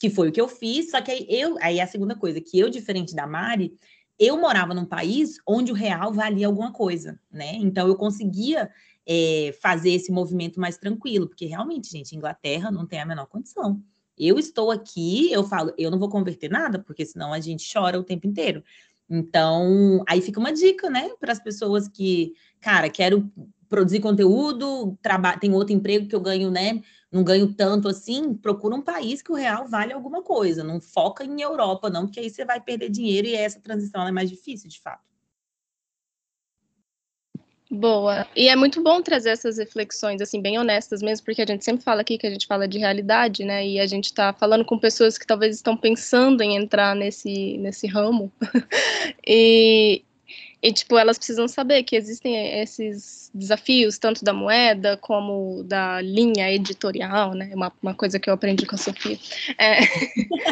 que foi o que eu fiz, só que aí eu, aí é a segunda coisa, que eu diferente da Mari, eu morava num país onde o real valia alguma coisa, né? Então eu conseguia é, fazer esse movimento mais tranquilo, porque realmente, gente, Inglaterra não tem a menor condição. Eu estou aqui, eu falo, eu não vou converter nada, porque senão a gente chora o tempo inteiro. Então, aí fica uma dica, né, para as pessoas que, cara, quero produzir conteúdo, tem outro emprego que eu ganho, né? Não ganho tanto assim, procura um país que o real vale alguma coisa. Não foca em Europa, não, porque aí você vai perder dinheiro e essa transição é mais difícil, de fato. Boa. E é muito bom trazer essas reflexões, assim, bem honestas mesmo, porque a gente sempre fala aqui que a gente fala de realidade, né? E a gente está falando com pessoas que talvez estão pensando em entrar nesse, nesse ramo. e, e, tipo, elas precisam saber que existem esses desafios, tanto da moeda como da linha editorial, né? Uma, uma coisa que eu aprendi com a Sofia. É,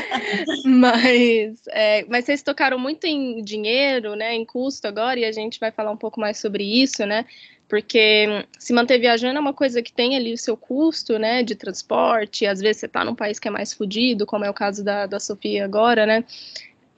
mas, é, mas vocês tocaram muito em dinheiro, né? Em custo agora, e a gente vai falar um pouco mais sobre isso, né? Porque se manter viajando é uma coisa que tem ali o seu custo, né? De transporte, às vezes você está num país que é mais fodido, como é o caso da, da Sofia agora, né?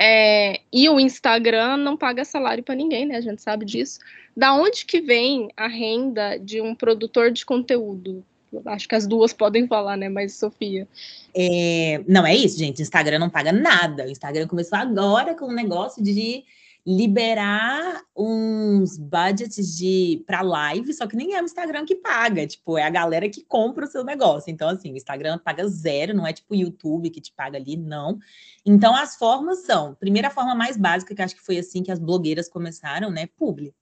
É, e o Instagram não paga salário para ninguém, né? A gente sabe disso. Da onde que vem a renda de um produtor de conteúdo? Acho que as duas podem falar, né? Mas Sofia. É, não é isso, gente. Instagram não paga nada. O Instagram começou agora com um negócio de liberar uns budgets de para live, só que nem é o Instagram que paga, tipo, é a galera que compra o seu negócio. Então, assim, o Instagram paga zero, não é tipo o YouTube que te paga ali, não. Então, as formas são, primeira forma mais básica, que acho que foi assim que as blogueiras começaram, né? Publi.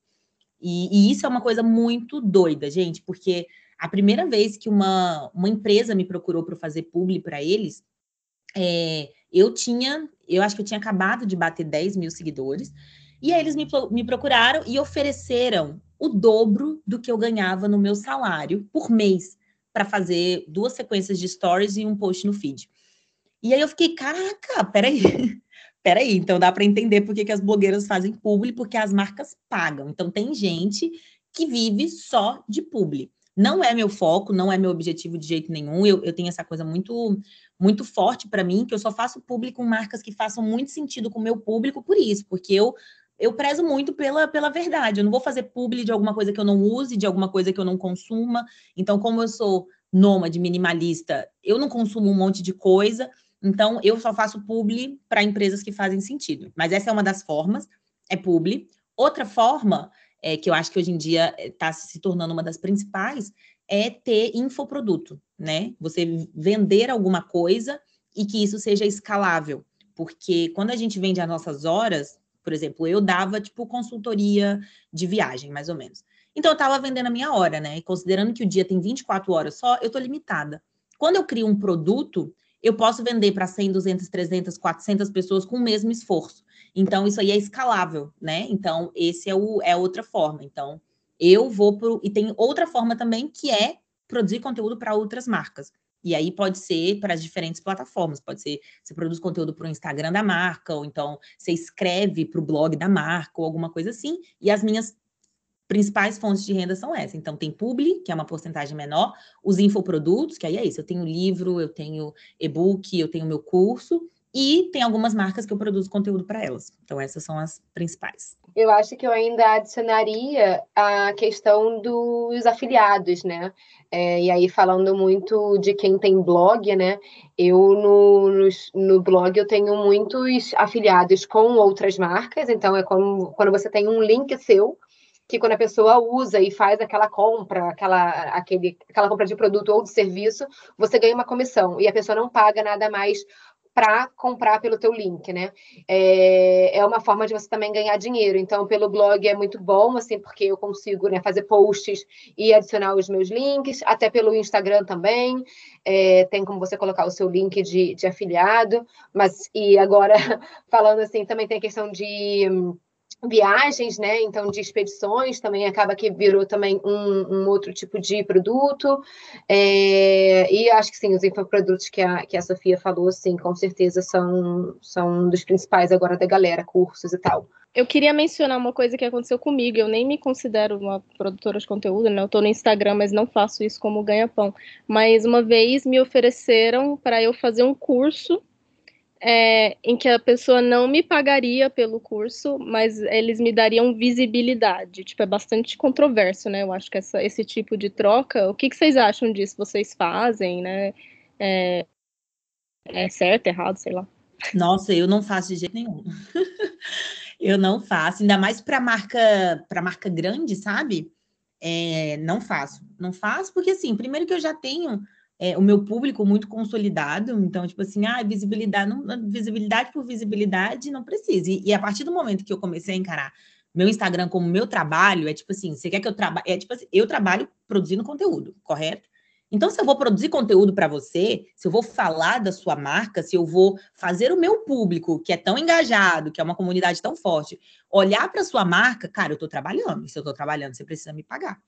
E, e isso é uma coisa muito doida, gente, porque a primeira vez que uma, uma empresa me procurou para fazer publi para eles, é, eu tinha, eu acho que eu tinha acabado de bater 10 mil seguidores, e aí eles me, me procuraram e ofereceram o dobro do que eu ganhava no meu salário por mês para fazer duas sequências de stories e um post no feed. E aí eu fiquei, caraca, peraí, peraí, então dá para entender por que, que as blogueiras fazem publi, porque as marcas pagam. Então tem gente que vive só de publi. Não é meu foco, não é meu objetivo de jeito nenhum. Eu, eu tenho essa coisa muito muito forte para mim, que eu só faço público com marcas que façam muito sentido com o meu público por isso, porque eu eu prezo muito pela, pela verdade. Eu não vou fazer publi de alguma coisa que eu não use, de alguma coisa que eu não consuma. Então, como eu sou nômade, minimalista, eu não consumo um monte de coisa. Então, eu só faço publi para empresas que fazem sentido. Mas essa é uma das formas, é publi. Outra forma, é, que eu acho que hoje em dia está se tornando uma das principais, é ter infoproduto, né? Você vender alguma coisa e que isso seja escalável. Porque quando a gente vende as nossas horas, por exemplo, eu dava tipo consultoria de viagem, mais ou menos. Então eu estava vendendo a minha hora, né? E considerando que o dia tem 24 horas só, eu estou limitada. Quando eu crio um produto, eu posso vender para 100, 200, 300, 400 pessoas com o mesmo esforço. Então isso aí é escalável, né? Então esse é o é outra forma. Então eu vou pro. E tem outra forma também que é produzir conteúdo para outras marcas. E aí pode ser para as diferentes plataformas, pode ser você produz conteúdo para o Instagram da marca, ou então você escreve para o blog da marca, ou alguma coisa assim. E as minhas principais fontes de renda são essas. Então, tem publi, que é uma porcentagem menor, os infoprodutos, que aí é isso. Eu tenho livro, eu tenho e-book, eu tenho meu curso, e tem algumas marcas que eu produzo conteúdo para elas. Então, essas são as principais. Eu acho que eu ainda adicionaria a questão dos afiliados, né? É, e aí, falando muito de quem tem blog, né? Eu, no, no, no, blog, eu tenho muitos afiliados com outras marcas. Então, é como quando você tem um link seu, que quando a pessoa usa e faz aquela compra, aquela, aquele, aquela compra de produto ou de serviço, você ganha uma comissão. E a pessoa não paga nada mais para comprar pelo teu link, né? É, é uma forma de você também ganhar dinheiro. Então, pelo blog é muito bom, assim, porque eu consigo né, fazer posts e adicionar os meus links, até pelo Instagram também. É, tem como você colocar o seu link de, de afiliado, mas e agora falando assim, também tem a questão de viagens, né? Então, de expedições também acaba que virou também um, um outro tipo de produto. É, e acho que sim, os infoprodutos que a, que a Sofia falou, sim, com certeza são, são dos principais agora da galera, cursos e tal. Eu queria mencionar uma coisa que aconteceu comigo. Eu nem me considero uma produtora de conteúdo, né? Eu tô no Instagram, mas não faço isso como ganha-pão. Mas uma vez me ofereceram para eu fazer um curso é, em que a pessoa não me pagaria pelo curso, mas eles me dariam visibilidade. Tipo, é bastante controverso, né? Eu acho que essa, esse tipo de troca. O que, que vocês acham disso? Vocês fazem, né? É, é certo, errado, sei lá. Nossa, eu não faço de jeito nenhum. eu não faço, ainda mais para marca, para marca grande, sabe? É, não faço. Não faço porque assim, primeiro que eu já tenho é, o meu público muito consolidado, então, tipo assim, ah, visibilidade, não, visibilidade por visibilidade não precisa. E, e, a partir do momento que eu comecei a encarar meu Instagram como meu trabalho, é tipo assim, você quer que eu trabalhe, é tipo assim, eu trabalho produzindo conteúdo, correto? Então, se eu vou produzir conteúdo para você, se eu vou falar da sua marca, se eu vou fazer o meu público, que é tão engajado, que é uma comunidade tão forte, olhar para sua marca, cara, eu estou trabalhando. Se eu estou trabalhando, você precisa me pagar.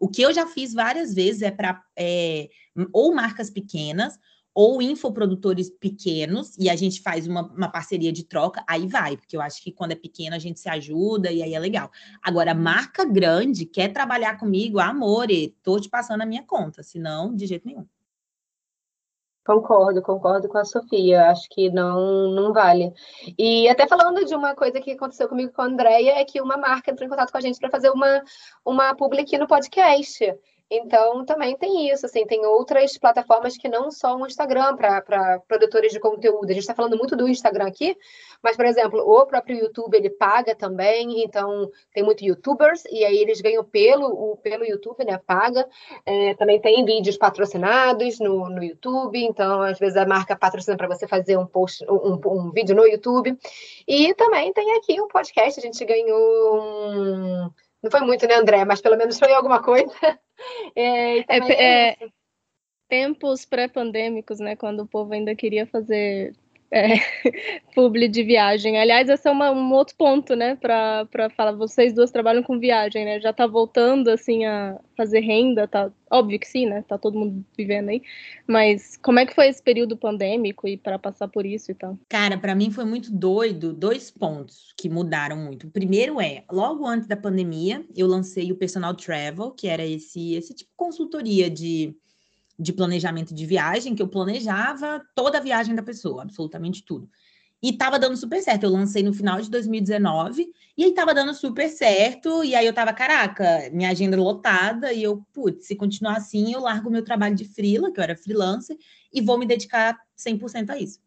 O que eu já fiz várias vezes é para é, ou marcas pequenas ou infoprodutores pequenos, e a gente faz uma, uma, parceria de troca, aí vai, porque eu acho que quando é pequeno a gente se ajuda e aí é legal. Agora, marca grande quer trabalhar comigo, amor, estou te passando a minha conta, senão, de jeito nenhum. Concordo, concordo com a Sofia. Acho que não, não vale. E até falando de uma coisa que aconteceu comigo com a Andrea, é que uma marca entrou em contato com a gente para fazer uma, uma publi aqui no podcast. Então, também tem isso, assim, tem outras plataformas que não são o Instagram para produtores de conteúdo. A gente está falando muito do Instagram aqui, mas, por exemplo, o próprio YouTube, ele paga também, então tem muito YouTubers, e aí eles ganham pelo, pelo YouTube, né, paga. É, também tem vídeos patrocinados no, no YouTube, então, às vezes, a marca patrocina para você fazer um post, um, um vídeo no YouTube. E também tem aqui um podcast, a gente ganhou um não foi muito, né, André? Mas pelo menos foi alguma coisa. É, é, é, é tempos pré-pandêmicos, né? Quando o povo ainda queria fazer é, publi de viagem. Aliás, esse é uma, um outro ponto, né, para falar. Vocês duas trabalham com viagem, né? Já tá voltando, assim, a fazer renda, tá? Óbvio que sim, né? Tá todo mundo vivendo aí. Mas como é que foi esse período pandêmico e para passar por isso e tal? Cara, para mim foi muito doido. Dois pontos que mudaram muito. O primeiro é, logo antes da pandemia, eu lancei o Personal Travel, que era esse, esse tipo de consultoria de de planejamento de viagem, que eu planejava toda a viagem da pessoa, absolutamente tudo. E tava dando super certo. Eu lancei no final de 2019 e aí tava dando super certo. E aí eu tava, caraca, minha agenda lotada. E eu, putz, se continuar assim, eu largo meu trabalho de freela, que eu era freelancer, e vou me dedicar 100% a isso.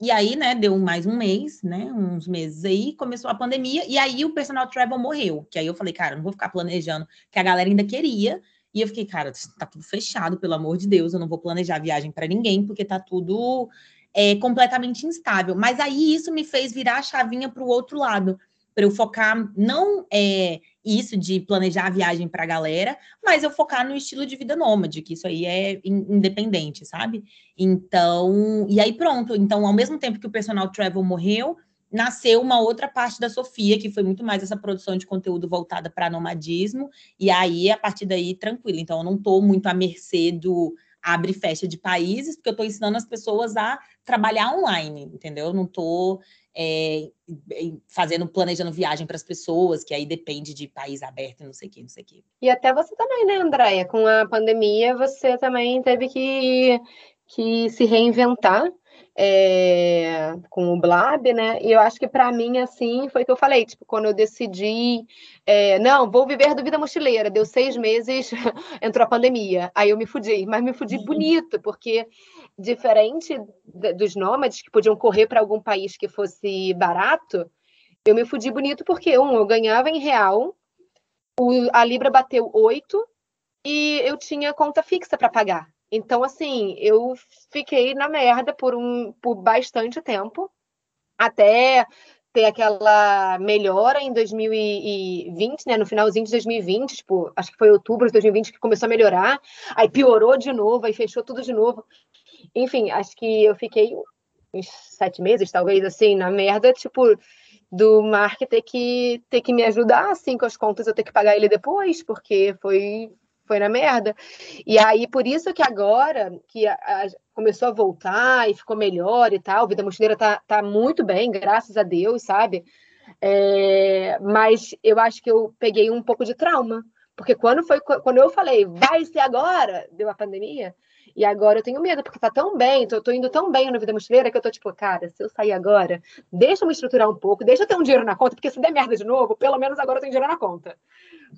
E aí, né, deu mais um mês, né, uns meses aí, começou a pandemia, e aí o personal travel morreu. Que aí eu falei, cara, não vou ficar planejando, que a galera ainda queria, e eu fiquei, cara, tá tudo fechado, pelo amor de Deus, eu não vou planejar viagem para ninguém, porque tá tudo é, completamente instável. Mas aí isso me fez virar a chavinha para o outro lado, para eu focar não é, isso de planejar a viagem para a galera, mas eu focar no estilo de vida nômade, que isso aí é independente, sabe? Então, e aí pronto. Então, ao mesmo tempo que o personal travel morreu, nasceu uma outra parte da Sofia, que foi muito mais essa produção de conteúdo voltada para nomadismo, e aí, a partir daí, tranquilo. Então, eu não estou muito à mercê do abre e fecha de países, porque eu estou ensinando as pessoas a trabalhar online, entendeu? Eu não estou é, fazendo, planejando viagem para as pessoas, que aí depende de país aberto, não sei o que, não sei o que. E até você também, né, Andréia? Com a pandemia, você também teve que, que se reinventar é, com o Blab, né? E eu acho que para mim, assim, foi o que eu falei, tipo, quando eu decidi, é, não, vou viver do vida mochileira, deu seis meses, entrou a pandemia, aí eu me fudi, mas me fudi bonito, porque diferente dos nômades que podiam correr para algum país que fosse barato, eu me fudi bonito porque, um, eu ganhava em real, o, a Libra bateu oito e eu tinha conta fixa para pagar. Então, assim, eu fiquei na merda por, um, por bastante tempo, até ter aquela melhora em 2020, né? No finalzinho de 2020, tipo, acho que foi outubro de 2020 que começou a melhorar, aí piorou de novo, aí fechou tudo de novo. Enfim, acho que eu fiquei uns sete meses, talvez, assim, na merda, tipo, do Mark ter que, ter que me ajudar, assim, com as contas, eu ter que pagar ele depois, porque foi, foi na merda. E aí, por isso que agora que a, a, começou a voltar e ficou melhor e tal, Vida Mochileira tá, tá muito bem, graças a Deus, sabe? É, mas eu acho que eu peguei um pouco de trauma. Porque quando foi quando eu falei, vai ser agora, deu a pandemia, e agora eu tenho medo, porque tá tão bem, tô, tô indo tão bem na vida mochileira que eu tô tipo, cara, se eu sair agora, deixa eu me estruturar um pouco, deixa eu ter um dinheiro na conta, porque se der merda de novo, pelo menos agora eu tenho dinheiro na conta.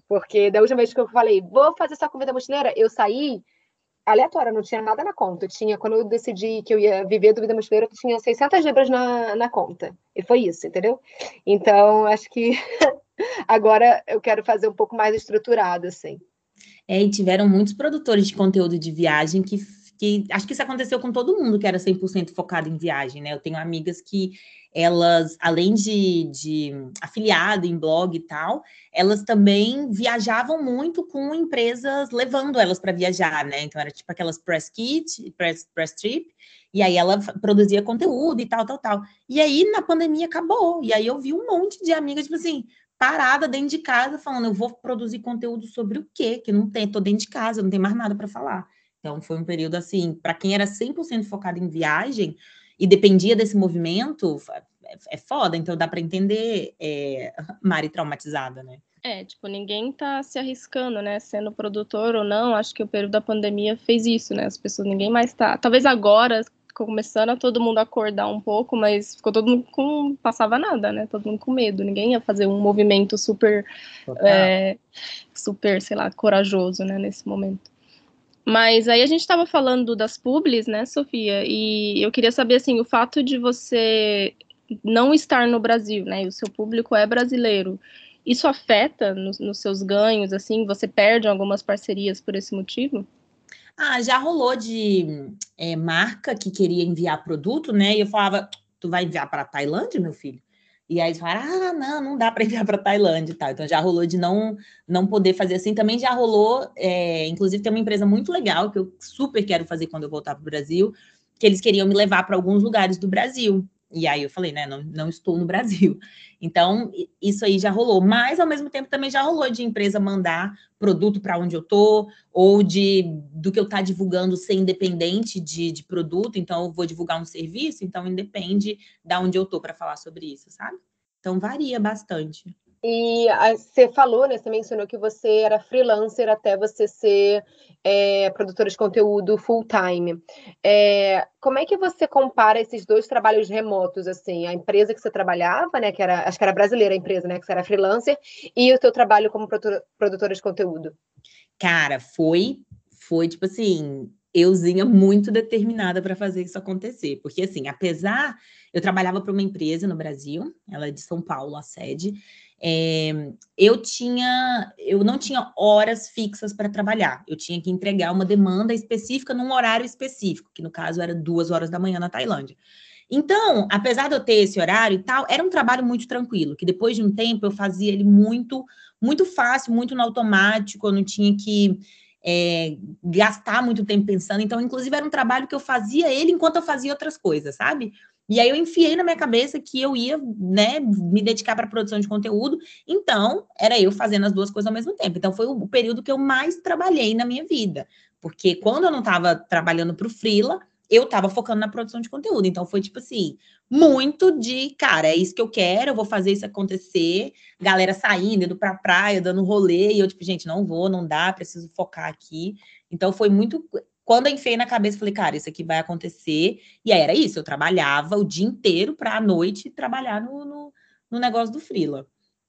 Porque da última vez que eu falei, vou fazer só com vida mochileira, eu saí aleatória, não tinha nada na conta. Eu tinha, quando eu decidi que eu ia viver do Vida Mochileira, eu tinha 600 libras na, na conta. E foi isso, entendeu? Então, acho que agora eu quero fazer um pouco mais estruturado, assim. É, e tiveram muitos produtores de conteúdo de viagem que, que acho que isso aconteceu com todo mundo que era 100% focado em viagem, né? Eu tenho amigas que elas, além de, de afiliado em blog e tal, elas também viajavam muito com empresas levando elas para viajar, né? Então era tipo aquelas press kit, press, press trip, e aí ela produzia conteúdo e tal, tal, tal. E aí na pandemia acabou, e aí eu vi um monte de amigas, tipo assim, parada dentro de casa, falando, eu vou produzir conteúdo sobre o quê? Que não tem, tô dentro de casa, não tem mais nada para falar. Então foi um período assim, para quem era 100% focado em viagem e dependia desse movimento, é, foda, então dá para entender é, Mari traumatizada, né? É, tipo, ninguém tá se arriscando, né? Sendo produtor ou não, acho que o período da pandemia fez isso, né? As pessoas, ninguém mais tá. Talvez agora, começando a todo mundo acordar um pouco, mas ficou todo mundo com. passava nada, né? Todo mundo com medo. Ninguém ia fazer um movimento super. É, super, sei lá, corajoso, né? Nesse momento. Mas aí a gente estava falando das publis, né, Sofia? E eu queria saber, assim, o fato de você não estar no Brasil, né, e o seu público é brasileiro, isso afeta nos, nos seus ganhos, assim? Você perde algumas parcerias por esse motivo? Ah, já rolou de é, marca que queria enviar produto, né? E eu falava, tu vai enviar para Tailândia, meu filho? E aí eles falaram, ah, não, não dá para enviar para Tailândia e tal. Então já rolou de não não poder fazer assim. Também já rolou, é, inclusive tem uma empresa muito legal que eu super quero fazer quando eu voltar para o Brasil, que eles queriam me levar para alguns lugares do Brasil. E aí eu falei, né, não, não estou no Brasil. Então, isso aí já rolou. Mas, ao mesmo tempo, também já rolou de empresa mandar produto para onde eu tô, ou de do que eu tá divulgando ser independente de, de produto. Então, eu vou divulgar um serviço, então independe da onde eu tô para falar sobre isso, sabe? Então, varia bastante. E você falou, né? Você mencionou que você era freelancer até você ser é, produtora de conteúdo full time. É, como é que você compara esses dois trabalhos remotos, assim, a empresa que você trabalhava, né? Que era, acho que era brasileira a empresa, né? Que você era freelancer, e o seu trabalho como produtora de conteúdo? Cara, foi, foi tipo assim, euzinha muito determinada para fazer isso acontecer. Porque, assim, apesar. Eu trabalhava para uma empresa no Brasil, ela é de São Paulo, a sede, é, eu tinha, eu não tinha horas fixas para trabalhar. Eu tinha que entregar uma demanda específica num horário específico, que no caso era duas horas da manhã na Tailândia. Então, apesar de eu ter esse horário e tal, era um trabalho muito tranquilo, que depois de um tempo eu fazia ele muito, muito fácil, muito no automático, eu não tinha que é, gastar muito tempo pensando. Então, inclusive, era um trabalho que eu fazia ele enquanto eu fazia outras coisas, sabe? E aí eu enfiei na minha cabeça que eu ia, né, me dedicar para a produção de conteúdo. Então, era eu fazendo as duas coisas ao mesmo tempo. Então, foi o período que eu mais trabalhei na minha vida. Porque quando eu não estava trabalhando para o Freela, eu estava focando na produção de conteúdo. Então, foi tipo assim, muito de, cara, é isso que eu quero, eu vou fazer isso acontecer. Galera saindo, indo pra praia, dando rolê. E eu, tipo, gente, não vou, não dá, preciso focar aqui. Então, foi muito quando eu enfiei na cabeça, falei, cara, isso aqui vai acontecer. E aí era isso, eu trabalhava o dia inteiro para a noite trabalhar no, no, no, negócio do Freela.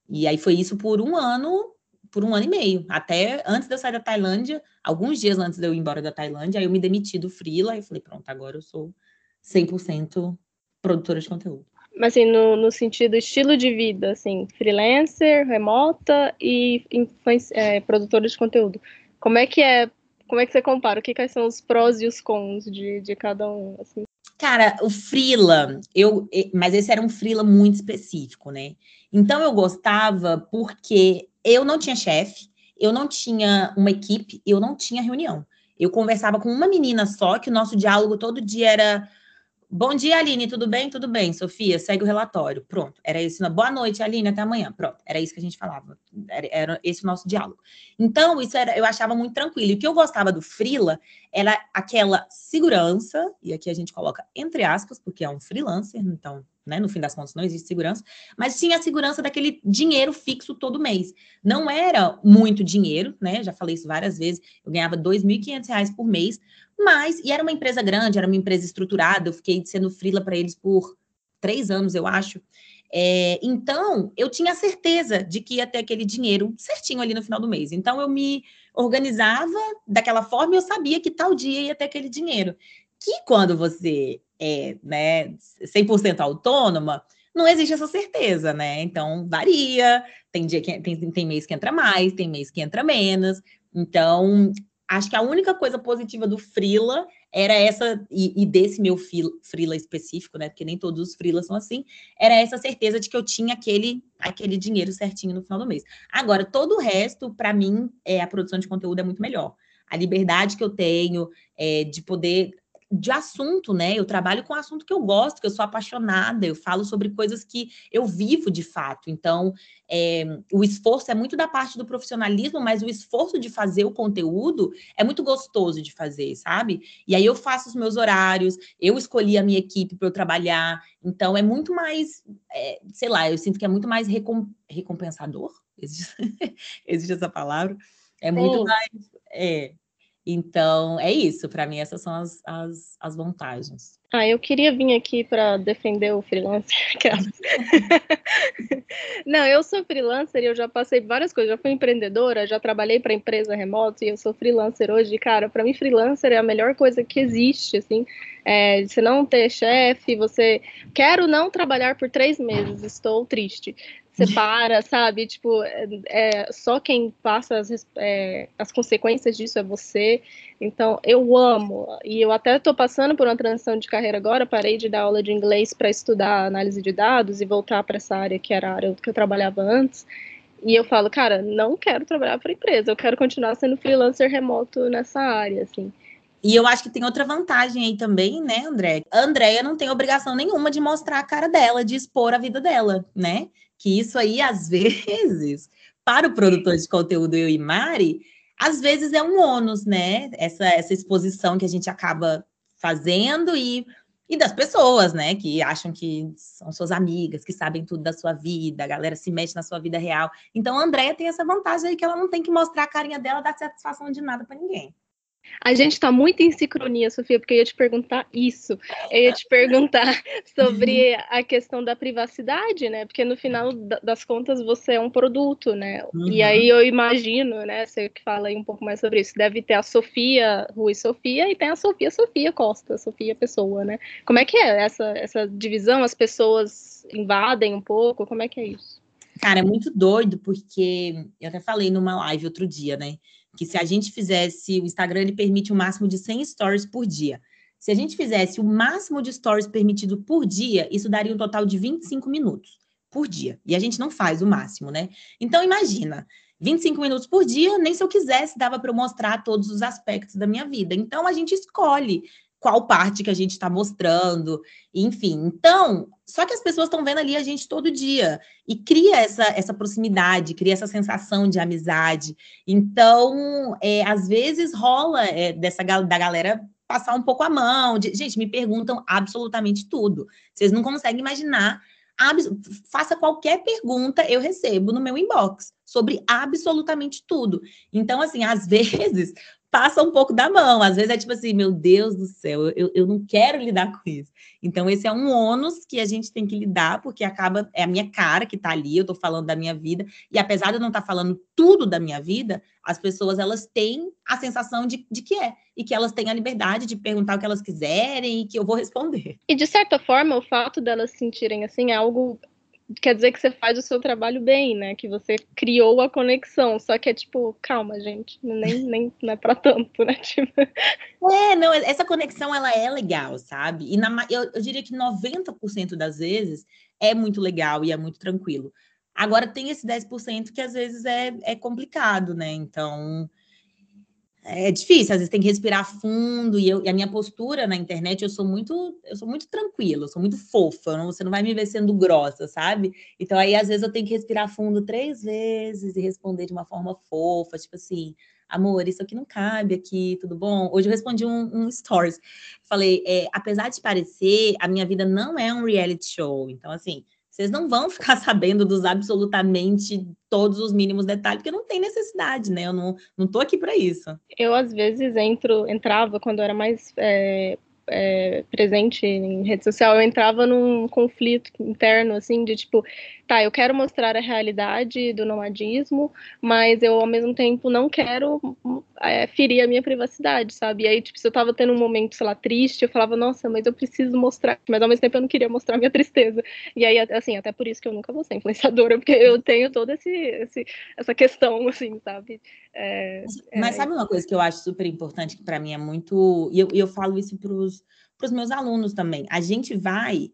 E aí foi isso por um ano, por um ano e meio. Até antes de eu sair da Tailândia, alguns dias antes de eu ir embora da Tailândia, aí eu me demiti do Freela e falei, pronto, agora eu sou 100% produtora de conteúdo. Mas assim, no, no sentido estilo de vida, assim, freelancer, remota e é, produtora de conteúdo. Como é que é como é que você compara? O que, que são os prós e os cons de, de cada um? Assim? Cara, o Freela, eu, mas esse era um Freela muito específico, né? Então eu gostava porque eu não tinha chefe, eu não tinha uma equipe, eu não tinha reunião. Eu conversava com uma menina só, que o nosso diálogo todo dia era Bom dia, Aline, tudo bem? Tudo bem, Sofia, segue o relatório. Pronto, era isso. Boa noite, Aline, até amanhã. Pronto, era isso que a gente falava. Era, era, esse o nosso diálogo. Então, isso era, eu achava muito tranquilo. E o que eu gostava do Frila era aquela segurança, e aqui a gente coloca entre aspas, porque é um freelancer, então né? No fim das contas, não existe segurança, mas tinha a segurança daquele dinheiro fixo todo mês. Não era muito dinheiro, né? Já falei isso várias vezes. Eu ganhava R$ 2.500 por mês, mas, e era uma empresa grande, era uma empresa estruturada, eu fiquei sendo frila para eles por três anos, eu acho. É, então, eu tinha certeza de que ia ter aquele dinheiro certinho ali no final do mês. Então, eu me organizava daquela forma e eu sabia que tal dia ia ter aquele dinheiro. Que quando você é né, 100% autônoma, não existe essa certeza, né? Então, varia. Tem dia que tem, tem mês que entra mais, tem mês que entra menos. Então, acho que a única coisa positiva do Frila era essa, e, e desse meu Frila específico, né? Porque nem todos os Frilas são assim, era essa certeza de que eu tinha aquele, aquele dinheiro certinho no final do mês. Agora, todo o resto, para mim, é, a produção de conteúdo é muito melhor. A liberdade que eu tenho é, de poder de assunto, né? Eu trabalho com assunto que eu gosto, que eu sou apaixonada, eu falo sobre coisas que eu vivo de fato. Então, é, o esforço é muito da parte do profissionalismo, mas o esforço de fazer o conteúdo é muito gostoso de fazer, sabe? E aí eu faço os meus horários, eu escolhi a minha equipe para eu trabalhar, então é muito mais, é, sei lá, eu sinto que é muito mais recom recompensador. Existe, existe essa palavra? É muito Sim. mais. É, Então, é isso. Para mim, essas são as, as, as vantagens. Ah, eu queria vir aqui para defender o freelancer. Não, eu sou freelancer e eu já passei várias coisas. Já fui empreendedora, já trabalhei para empresa remota e eu sou freelancer hoje. Cara, para mim, freelancer é a melhor coisa que existe, assim. É, você não ter chefe, você... Quero não trabalhar por três meses, estou triste separa, sabe? Tipo, é, é, só quem passa as, é, as consequências disso é você. Então, eu amo. E eu até estou passando por uma transição de carreira agora, parei de dar aula de inglês para estudar análise de dados e voltar para essa área que era a área que eu trabalhava antes. E eu falo, cara, não quero trabalhar para empresa, eu quero continuar sendo freelancer remoto nessa área, assim. E eu acho que tem outra vantagem aí também, né, André? A Andréia não tem obrigação nenhuma de mostrar a cara dela, de expor a vida dela, né? Que isso aí, às vezes, para o produtor de conteúdo, eu e Mari, às vezes é um ônus, né? Essa, essa exposição que a gente acaba fazendo e, e das pessoas, né? Que acham que são suas amigas, que sabem tudo da sua vida, a galera se mexe na sua vida real. Então, a Andrea tem essa vantagem aí que ela não tem que mostrar a carinha dela, dar satisfação de nada para ninguém. A gente está muito em sincronia, Sofia, porque eu ia te perguntar isso. Eu ia te perguntar sobre a questão da privacidade, né? Porque no final das contas você é um produto, né? Uhum. E aí eu imagino, né? Você que fala aí um pouco mais sobre isso. Deve ter a Sofia Rui Sofia e tem a Sofia Sofia Costa, Sofia Pessoa, né? Como é que é essa, essa divisão? As pessoas invadem um pouco? Como é que é isso? Cara, é muito doido, porque eu até falei numa live outro dia, né? Que se a gente fizesse, o Instagram ele permite um máximo de 100 stories por dia. Se a gente fizesse o máximo de stories permitido por dia, isso daria um total de 25 minutos por dia. E a gente não faz o máximo, né? Então imagina, 25 minutos por dia, nem se eu quisesse dava para eu mostrar todos os aspectos da minha vida. Então a gente escolhe qual parte que a gente está mostrando, enfim. Então, só que as pessoas estão vendo ali a gente todo dia e cria essa, essa proximidade, cria essa sensação de amizade. Então, é, às vezes rola é, dessa da galera passar um pouco a mão. De, gente, me perguntam absolutamente tudo. Vocês não conseguem imaginar. faça qualquer pergunta, eu recebo no meu inbox sobre absolutamente tudo. Então, assim, às vezes passa um pouco da mão. Às vezes é tipo assim, meu Deus do céu, eu, eu não quero lidar com isso. Então, esse é um ônus que a gente tem que lidar, porque acaba, é a minha cara que tá ali, eu tô falando da minha vida, e apesar de eu não estar tá falando tudo da minha vida, as pessoas, elas têm a sensação de, de que é, e que elas têm a liberdade de perguntar o que elas quiserem e que eu vou responder. E, de certa forma, o fato delas sentirem assim é algo quer dizer que você faz o seu trabalho bem, né? Que você criou a conexão. Só que é tipo, calma, gente, nem, nem não é pra tanto, né? Tipo... É, não, essa conexão ela é legal, sabe? E na, eu, eu diria que 90% das vezes é muito legal e é muito tranquilo. Agora tem esse 10% que às vezes é, é complicado, né? Então é difícil, às vezes tem que respirar fundo, e, eu, e, a minha postura na internet, eu sou muito, eu sou muito tranquila, eu sou muito fofa, não, você não vai me ver sendo grossa, sabe? Então aí, às vezes, eu tenho que respirar fundo três vezes e responder de uma forma fofa, tipo assim, amor, isso aqui não cabe aqui, tudo bom? Hoje eu respondi um, um stories, falei, é, apesar de parecer, a minha vida não é um reality show, então assim, vocês não vão ficar sabendo dos absolutamente todos os mínimos detalhes, porque não tem necessidade, né? Eu não, não tô aqui para isso. Eu, às vezes, entro, entrava quando eu era mais é, é, presente em rede social, eu entrava num conflito interno, assim, de tipo, tá, eu quero mostrar a realidade do nomadismo, mas eu, ao mesmo tempo, não quero é, ferir a minha privacidade, sabe? E aí, tipo, se eu tava tendo um momento, sei lá, triste, eu falava, nossa, mas eu preciso mostrar, mas ao mesmo tempo eu não queria mostrar minha tristeza. E aí, assim, até por isso que eu nunca vou ser influenciadora, porque eu tenho toda esse, esse essa questão, assim, sabe? É, mas é... sabe uma coisa que eu acho super importante, que para mim é muito. E eu, eu falo isso para os meus alunos também. A gente vai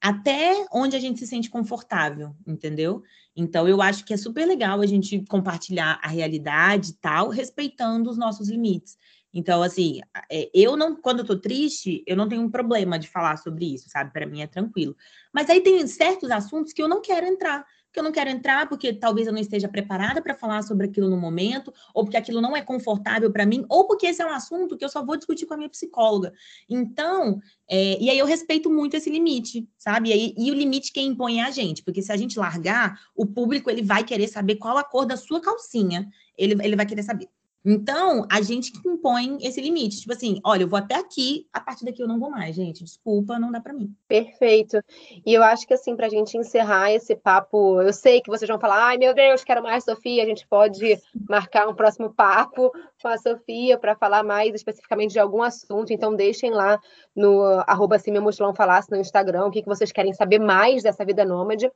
até onde a gente se sente confortável, entendeu? Então, eu acho que é super legal a gente compartilhar a realidade e tal, respeitando os nossos limites. Então, assim, é, eu não, quando eu tô triste, eu não tenho um problema de falar sobre isso, sabe? Para mim é tranquilo. Mas aí tem certos assuntos que eu não quero entrar que eu não quero entrar porque talvez eu não esteja preparada para falar sobre aquilo no momento, ou porque aquilo não é confortável para mim, ou porque esse é um assunto que eu só vou discutir com a minha psicóloga. Então, é, e aí eu respeito muito esse limite, sabe? E, aí, e o limite quem impõe é a gente, porque se a gente largar, o público ele vai querer saber qual a cor da sua calcinha, ele, ele vai querer saber. Então, a gente impõe esse limite. Tipo assim, olha, eu vou até aqui, a partir daqui eu não vou mais, gente. Desculpa, não dá para mim. Perfeito. E eu acho que, assim, para a gente encerrar esse papo, eu sei que vocês vão falar, ai meu Deus, quero mais Sofia. A gente pode marcar um próximo papo com a Sofia para falar mais especificamente de algum assunto. Então, deixem lá no arroba assim, meu falasse no Instagram o que, que vocês querem saber mais dessa vida nômade.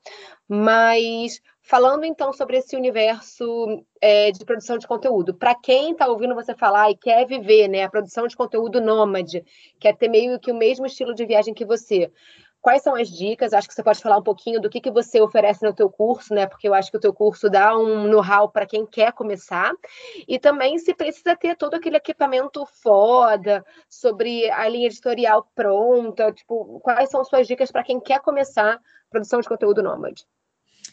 Mas Falando então sobre esse universo é, de produção de conteúdo, para quem está ouvindo você falar e quer viver né, a produção de conteúdo nômade, quer ter meio que o mesmo estilo de viagem que você, quais são as dicas? Acho que você pode falar um pouquinho do que, que você oferece no teu curso, né? Porque eu acho que o teu curso dá um know-how para quem quer começar. E também se precisa ter todo aquele equipamento foda, sobre a linha editorial pronta, tipo, quais são suas dicas para quem quer começar produção de conteúdo nômade?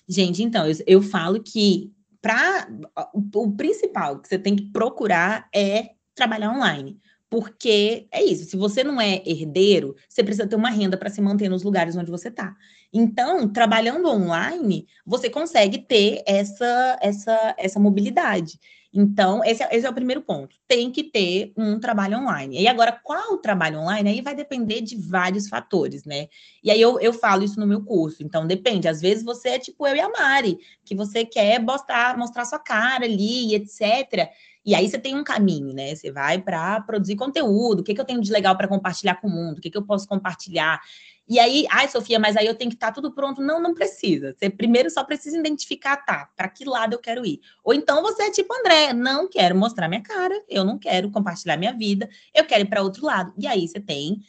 Gente, então, eu, eu falo que para o, o principal que você tem que procurar é trabalhar online. Porque é isso, se você não é herdeiro, você precisa ter uma renda para se manter nos lugares onde você está. Então, trabalhando online, você consegue ter essa, essa, essa mobilidade. Então, esse é, esse é, o primeiro ponto. Tem que ter um trabalho online. E agora, qual o trabalho online? Aí vai depender de vários fatores, né? E aí eu, eu falo isso no meu curso. Então, depende. Às vezes você é tipo eu e a Mari, que você quer mostrar, mostrar sua cara ali, etc. E aí você tem um caminho, né? Você vai para produzir conteúdo. O que, que eu tenho de legal para compartilhar com o mundo? O que, que eu posso compartilhar? E aí, ai, Sofia, mas aí eu tenho que estar tá tudo pronto. Não, não precisa. Você primeiro só precisa identificar, tá, para que lado eu quero ir. Ou então você é tipo André, não quero mostrar minha cara, eu não quero compartilhar minha vida, eu quero ir para outro lado. E aí você tem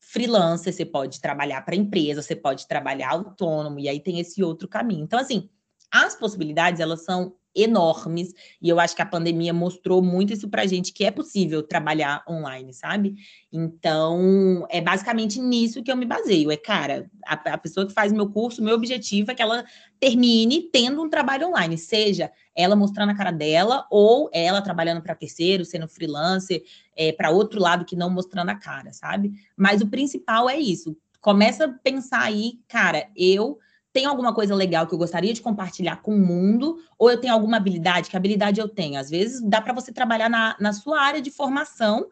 freelancer, você pode trabalhar para empresa, você pode trabalhar autônomo, e aí tem esse outro caminho. Então, assim, as possibilidades, elas são enormes, e eu acho que a pandemia mostrou muito isso para gente, que é possível trabalhar online, sabe? Então, é basicamente nisso que eu me baseio. É, cara, a, a pessoa que faz meu curso, meu objetivo é que ela termine tendo um trabalho online, seja ela mostrando a cara dela, ou ela trabalhando para terceiro, sendo freelancer, é, para outro lado que não mostrando a cara, sabe? Mas o principal é isso. Começa a pensar aí, cara, eu tem alguma coisa legal que eu gostaria de compartilhar com o mundo, ou eu tenho alguma habilidade, que habilidade eu tenho? Às vezes dá para você trabalhar na, na sua área de formação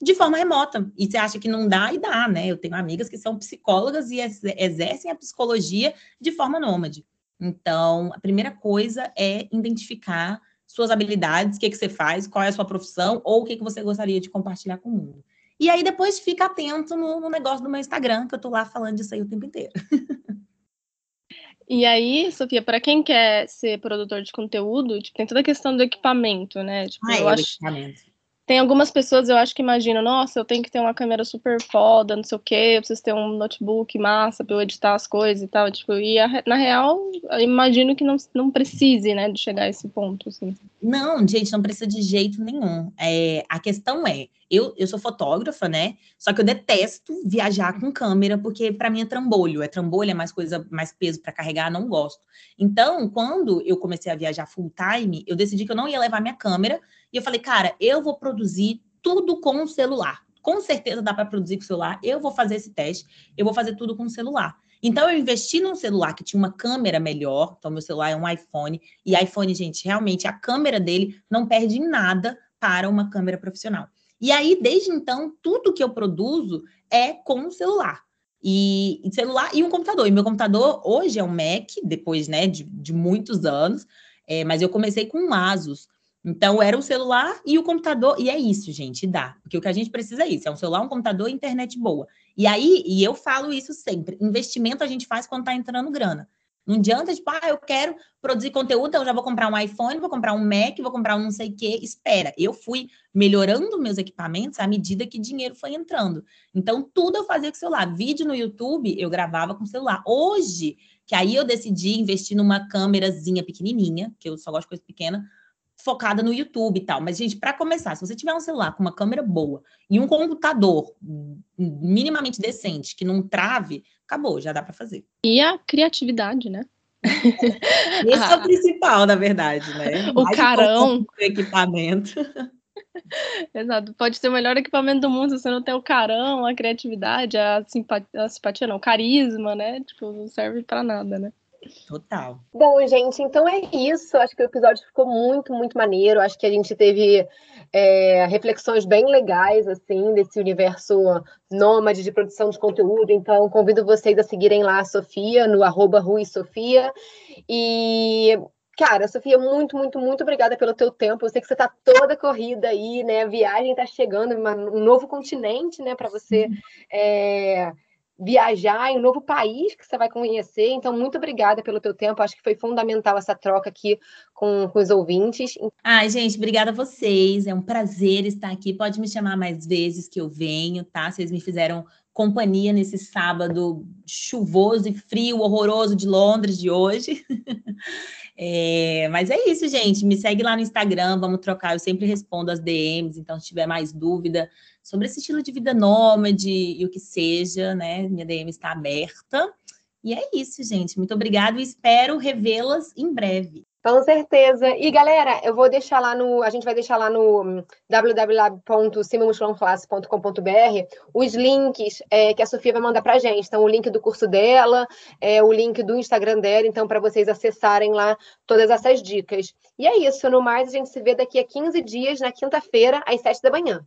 de forma remota. E você acha que não dá, e dá, né? Eu tenho amigas que são psicólogas e exercem a psicologia de forma nômade. Então, a primeira coisa é identificar suas habilidades, o que, que você faz, qual é a sua profissão, ou o que, que você gostaria de compartilhar com o mundo. E aí depois fica atento no, no negócio do meu Instagram, que eu tô lá falando disso aí o tempo inteiro. E aí, Sofia, para quem quer ser produtor de conteúdo, tipo, tem toda a questão do equipamento, né? Tipo, ah, eu é, acho... equipamento. Tem algumas pessoas, eu acho que imaginam, nossa, eu tenho que ter uma câmera super foda, não sei o quê, eu preciso ter um notebook massa para eu editar as coisas e tal. Tipo, e a, na real, imagino que não, não precise, né, de chegar a esse ponto, assim. Não, gente, não precisa de jeito nenhum. É, a questão é, eu, eu sou fotógrafa, né? Só que eu detesto viajar com câmera, porque para mim é trambolho. É trambolho, é mais coisa, mais peso para carregar, não gosto. Então, quando eu comecei a viajar full time, eu decidi que eu não ia levar minha câmera e eu falei, cara, eu vou produzir tudo com o celular. Com certeza dá para produzir com o celular. Eu vou fazer esse teste, eu vou fazer tudo com o celular. Então, eu investi num celular que tinha uma câmera melhor. Então, meu celular é um iPhone. E iPhone, gente, realmente a câmera dele não perde em nada para uma câmera profissional. E aí, desde então, tudo que eu produzo é com o celular. E, celular e um computador. E meu computador hoje é um Mac, depois né, de, de muitos anos, é, mas eu comecei com um Asus. Então, era o celular e o computador, e é isso, gente, dá. Porque o que a gente precisa é isso: é um celular, um computador e internet boa. E aí, e eu falo isso sempre: investimento a gente faz quando tá entrando grana. Não adianta, tipo, ah, eu quero produzir conteúdo, então eu já vou comprar um iPhone, vou comprar um Mac, vou comprar um não sei o quê. Espera, eu fui melhorando meus equipamentos à medida que dinheiro foi entrando. Então, tudo eu fazia com celular. Vídeo no YouTube, eu gravava com o celular. Hoje, que aí eu decidi investir numa câmerazinha pequenininha, que eu só gosto de coisa pequena, focada no YouTube e tal. Mas, gente, para começar, se você tiver um celular com uma câmera boa e um computador minimamente decente, que não trave, acabou, já dá para fazer. E a criatividade, né? Esse ah. é o principal, na verdade, né? O Mais carão. O equipamento. Exato. Pode ser o melhor equipamento do mundo se você não tem o carão, a criatividade, a simpatia, a simpatia não, o carisma, né? Tipo, não serve para nada, né? Total. Bom, gente, então é isso. Acho que o episódio ficou muito, muito maneiro. Acho que a gente teve é, reflexões bem legais, assim, desse universo nômade de produção de conteúdo. Então, convido vocês a seguirem lá a Sofia, no arroba Rui Sofia. E Cara, Sofia, muito, muito, muito obrigada pelo teu tempo. Eu sei que você está toda corrida aí, né? A viagem está chegando, uma, um novo continente, né, para você é, viajar em um novo país que você vai conhecer. Então, muito obrigada pelo teu tempo. Acho que foi fundamental essa troca aqui com, com os ouvintes. Ai, gente, obrigada a vocês. É um prazer estar aqui. Pode me chamar mais vezes que eu venho, tá? Vocês me fizeram companhia nesse sábado chuvoso e frio, horroroso de Londres de hoje. É, mas é isso, gente. Me segue lá no Instagram, vamos trocar. Eu sempre respondo as DMs, então se tiver mais dúvida sobre esse estilo de vida nômade e o que seja, né? Minha DM está aberta. E é isso, gente. Muito obrigada e espero revê-las em breve. Com certeza. E galera, eu vou deixar lá no, a gente vai deixar lá no www.simamusculãoclasse.com.br os links é, que a Sofia vai mandar pra gente. Então, o link do curso dela, é, o link do Instagram dela, então, para vocês acessarem lá todas essas dicas. E é isso. No mais, a gente se vê daqui a 15 dias, na quinta-feira, às 7 da manhã.